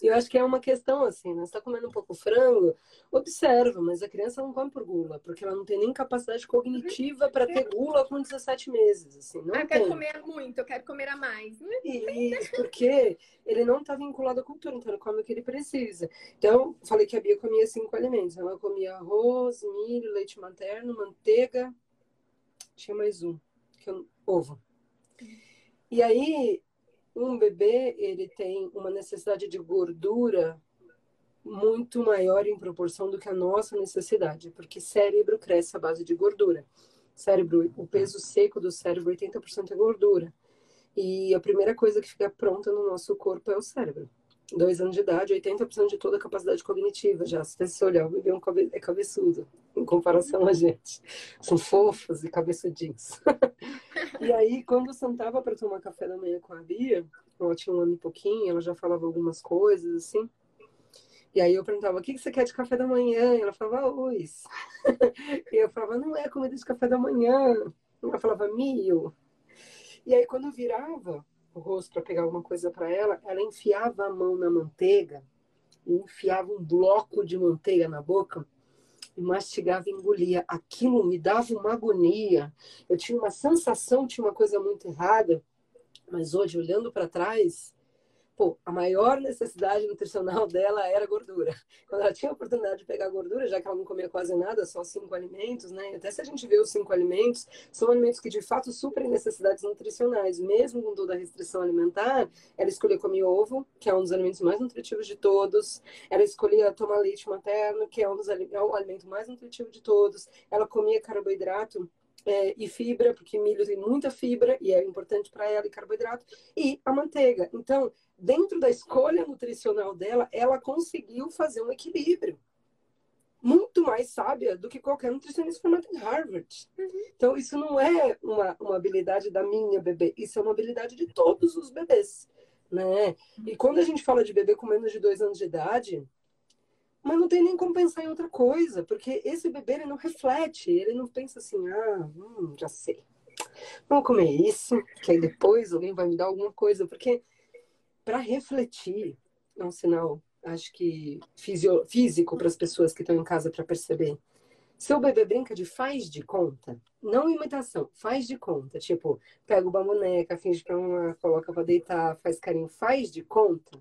E eu acho que é uma questão assim, né? Você tá comendo um pouco frango, observa, mas a criança não come por gula, porque ela não tem nem capacidade cognitiva para ter gula com 17 meses, assim. Não ah, eu quero comer muito, eu quero comer a mais. Isso, porque ele não tá vinculado à cultura, então ele come o que ele precisa. Então, falei que a Bia comia cinco alimentos. Ela comia arroz, milho, leite materno, manteiga, tinha mais um, que eu... ovo. E aí, um bebê ele tem uma necessidade de gordura muito maior em proporção do que a nossa necessidade, porque cérebro cresce à base de gordura. Cérebro, o peso seco do cérebro, 80% é gordura. E a primeira coisa que fica pronta no nosso corpo é o cérebro. Dois anos de idade, 80% de toda a capacidade cognitiva já. Se você olhar, o bebê é, é cabeçudo, em comparação a gente. São fofos e cabeçudinhos. *laughs* E aí, quando eu sentava para tomar café da manhã com a Bia, ela tinha um ano e pouquinho, ela já falava algumas coisas, assim. E aí eu perguntava, o que você quer de café da manhã? E ela falava, arroz. *laughs* e eu falava, não é comida de café da manhã. E ela falava, milho. E aí, quando virava o rosto para pegar alguma coisa para ela, ela enfiava a mão na manteiga, enfiava um bloco de manteiga na boca e mastigava e engolia. Aquilo me dava uma agonia. Eu tinha uma sensação, tinha uma coisa muito errada, mas hoje, olhando para trás, pô, a maior necessidade nutricional *laughs* dela era gordura. Quando ela tinha a oportunidade de pegar gordura, já que ela não comia quase nada, só cinco alimentos, né? Até se a gente vê os cinco alimentos, são alimentos que de fato suprem necessidades nutricionais. Mesmo com toda a restrição alimentar, ela escolhia comer ovo, que é um dos alimentos mais nutritivos de todos. Ela escolhia tomar leite materno, que é um dos é o alimento mais nutritivo de todos. Ela comia carboidrato é, e fibra, porque milho tem muita fibra e é importante para ela, e carboidrato, e a manteiga. Então, dentro da escolha nutricional dela, ela conseguiu fazer um equilíbrio. Muito mais sábia do que qualquer nutricionista formado em Harvard. Uhum. Então, isso não é uma, uma habilidade da minha bebê, isso é uma habilidade de todos os bebês. Né? E quando a gente fala de bebê com menos de dois anos de idade, mas não tem nem como pensar em outra coisa, porque esse bebê ele não reflete, ele não pensa assim, ah, hum, já sei. Vamos comer isso, que aí depois alguém vai me dar alguma coisa, porque para refletir é um sinal, acho que fisio, físico para as pessoas que estão em casa para perceber. Seu bebê brinca de faz de conta, não imitação, faz de conta. Tipo, pega uma boneca, finge para uma, coloca para deitar, faz carinho, faz de conta.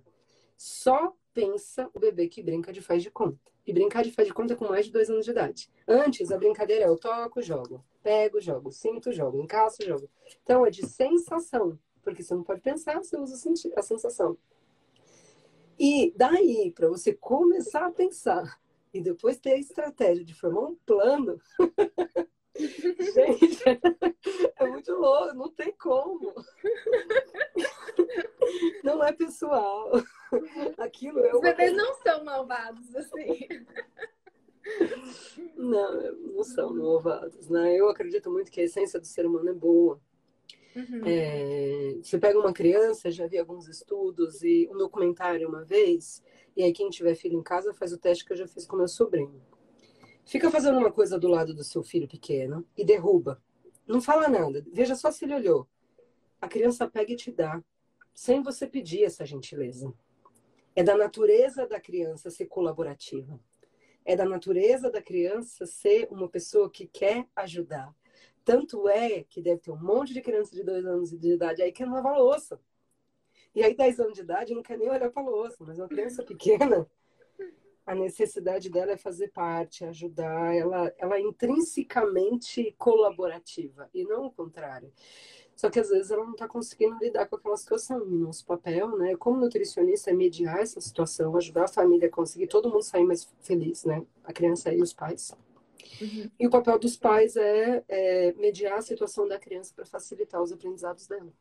Só pensa o bebê que brinca de faz de conta. E brincar de faz de conta com mais de dois anos de idade. Antes, a brincadeira é eu toco, jogo. Pego, jogo. Sinto, jogo. Encaço, jogo. Então, é de sensação. Porque você não pode pensar, você usa a sensação. E daí, para você começar a pensar e depois ter a estratégia de formar um plano, *laughs* gente, é muito louco, não tem como. Não é pessoal. Aquilo é Os bebês não são malvados, assim. não, não são novatos, né? Eu acredito muito que a essência do ser humano é boa. Uhum. É, você pega uma criança, já vi alguns estudos e um documentário uma vez, e aí quem tiver filho em casa faz o teste que eu já fiz com meu sobrinho. Fica fazendo uma coisa do lado do seu filho pequeno e derruba. Não fala nada. Veja só se ele olhou. A criança pega e te dá, sem você pedir essa gentileza. É da natureza da criança ser colaborativa. É da natureza da criança ser uma pessoa que quer ajudar. Tanto é que deve ter um monte de criança de dois anos de idade aí que não lava louça. E aí, 10 anos de idade, não quer nem olhar para a louça. Mas uma criança *laughs* pequena, a necessidade dela é fazer parte, ajudar. Ela, ela é intrinsecamente colaborativa e não o contrário. Só que às vezes ela não está conseguindo lidar com aquela situação. E nosso papel, né, como nutricionista, é mediar essa situação, ajudar a família a conseguir todo mundo sair mais feliz, né? A criança e os pais. Uhum. E o papel dos pais é, é mediar a situação da criança para facilitar os aprendizados dela.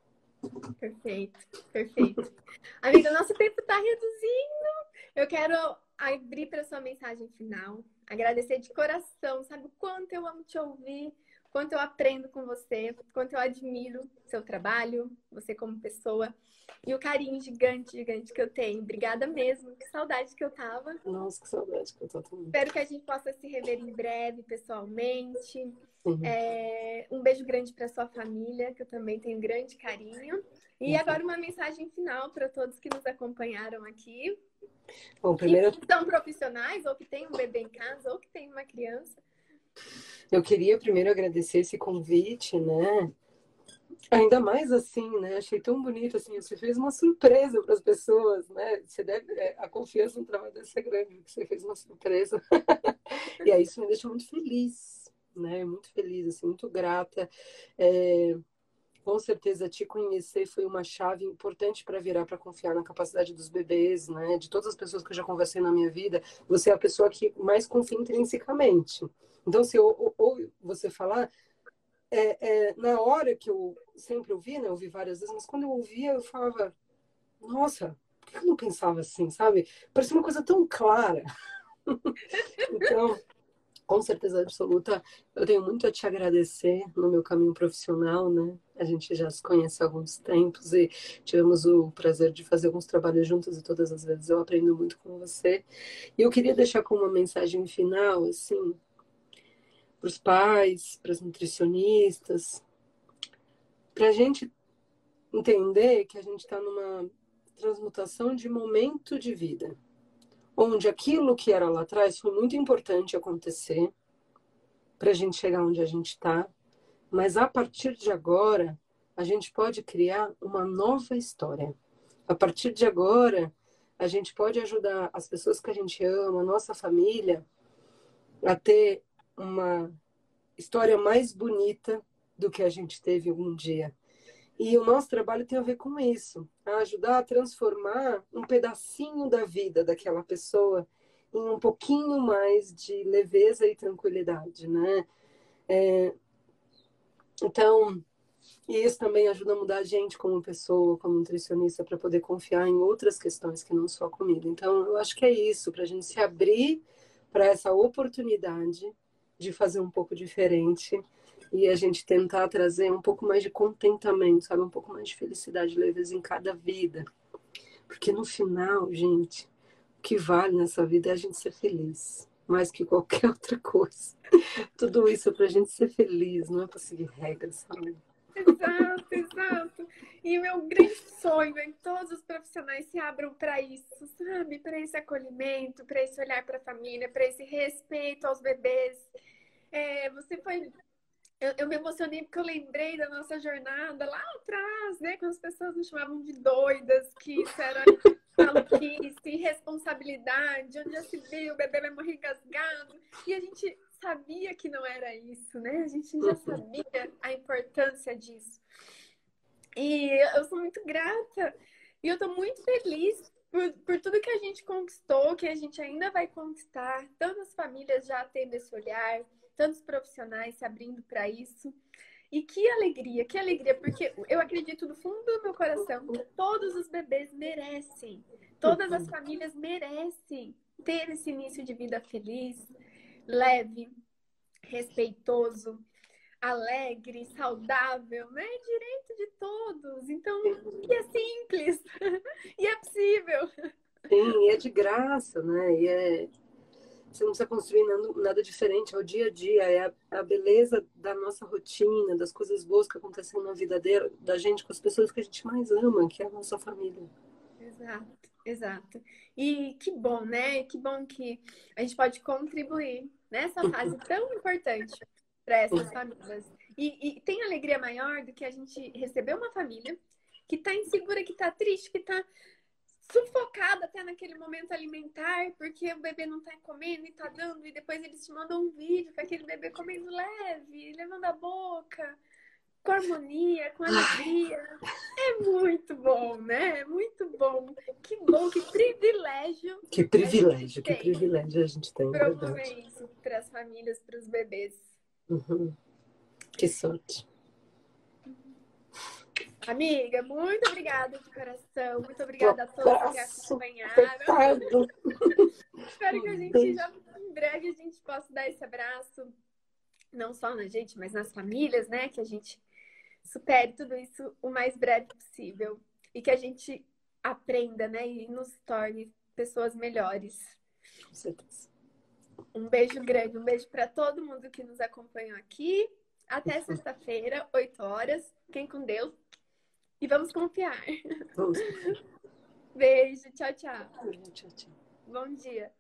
Perfeito, perfeito. Amiga, nosso tempo está reduzindo. Eu quero abrir para sua mensagem final, agradecer de coração, sabe o quanto eu amo te ouvir, quanto eu aprendo com você, quanto eu admiro seu trabalho, você como pessoa e o carinho gigante, gigante que eu tenho. Obrigada mesmo, que saudade que eu tava. Nossa, que saudade que eu tô também. Espero que a gente possa se rever em breve, pessoalmente. Uhum. É, um beijo grande para sua família, que eu também tenho grande carinho. E uhum. agora uma mensagem final para todos que nos acompanharam aqui. Bom, primeiro... Que são profissionais, ou que têm um bebê em casa, ou que têm uma criança. Eu queria primeiro agradecer esse convite, né? Ainda mais assim, né? Achei tão bonito assim. Você fez uma surpresa para as pessoas, né? Você deve é, a confiança no trabalho ser grande, porque você fez uma surpresa. *laughs* e aí isso me deixa muito feliz, né? Muito feliz, assim, muito grata. É, com certeza te conhecer foi uma chave importante para virar para confiar na capacidade dos bebês, né? De todas as pessoas que eu já conversei na minha vida, você é a pessoa que mais confia intrinsecamente. Então, se eu ou você falar, é, é, na hora que eu sempre ouvi, né? Eu ouvi várias vezes, mas quando eu ouvia, eu falava, nossa, por que eu não pensava assim, sabe? Parecia uma coisa tão clara. *laughs* então, com certeza absoluta, eu tenho muito a te agradecer no meu caminho profissional, né? A gente já se conhece há alguns tempos e tivemos o prazer de fazer alguns trabalhos juntos e todas as vezes eu aprendo muito com você. E eu queria deixar como uma mensagem final, assim, para os pais, para os nutricionistas, para a gente entender que a gente está numa transmutação de momento de vida onde aquilo que era lá atrás foi muito importante acontecer para a gente chegar onde a gente está, mas a partir de agora a gente pode criar uma nova história. A partir de agora a gente pode ajudar as pessoas que a gente ama, a nossa família, a ter uma história mais bonita do que a gente teve algum dia. E o nosso trabalho tem a ver com isso, a ajudar a transformar um pedacinho da vida daquela pessoa em um pouquinho mais de leveza e tranquilidade, né? É, então, isso também ajuda a mudar a gente como pessoa, como nutricionista, para poder confiar em outras questões que não só a comida. Então, eu acho que é isso, para a gente se abrir para essa oportunidade de fazer um pouco diferente e a gente tentar trazer um pouco mais de contentamento, sabe? Um pouco mais de felicidade, leveza em cada vida. Porque no final, gente, o que vale nessa vida é a gente ser feliz, mais que qualquer *laughs* outra coisa. Tudo isso é pra gente ser feliz, não é pra seguir regras, sabe? Exato, exato. E meu grande sonho é que todos os profissionais se abram para isso, sabe? Para esse acolhimento, para esse olhar para a família, para esse respeito aos bebês. É, você foi eu, eu, me emocionei porque eu lembrei da nossa jornada lá atrás, né? Quando as pessoas nos chamavam de doidas, que isso era maluquice, irresponsabilidade, onde já se viu, o bebê vai morrer engasgado. E a gente sabia que não era isso, né? A gente já sabia a importância disso. E eu sou muito grata. E eu tô muito feliz por, por tudo que a gente conquistou, que a gente ainda vai conquistar. Tantas famílias já tendo esse olhar tantos profissionais se abrindo para isso. E que alegria, que alegria, porque eu acredito do fundo do meu coração que todos os bebês merecem, todas as famílias merecem ter esse início de vida feliz, leve, respeitoso, alegre, saudável, né? Direito de todos. Então, e é simples, *laughs* e é possível. Sim, e é de graça, né? E é... Você não precisa construir nada diferente, é o dia a dia, é a, a beleza da nossa rotina, das coisas boas que acontecem na vida dela, da gente com as pessoas que a gente mais ama, que é a nossa família. Exato, exato. E que bom, né? Que bom que a gente pode contribuir nessa fase *laughs* tão importante para essas famílias. E, e, tem alegria maior do que a gente receber uma família que está insegura, que está triste, que está sufocada até naquele momento alimentar, porque o bebê não tá comendo e tá dando, e depois eles te mandam um vídeo com aquele bebê comendo leve, levando a boca, com harmonia, com alegria. É muito bom, né? É muito bom. Que bom, que privilégio. Que privilégio, que privilégio a gente tem. Promover isso para as famílias, para os bebês. Uhum. Que sorte. Amiga, muito obrigada de coração. Muito obrigada a todos que acompanharam. Espero que a gente já, em breve, a gente possa dar esse abraço, não só na gente, mas nas famílias, né? Que a gente supere tudo isso o mais breve possível. E que a gente aprenda, né? E nos torne pessoas melhores. Com certeza. Um beijo grande, um beijo para todo mundo que nos acompanhou aqui. Até sexta-feira, 8 horas. Fiquem com Deus. E vamos confiar. Vamos. *laughs* Beijo, tchau, tchau. Tchau, tchau. Bom dia.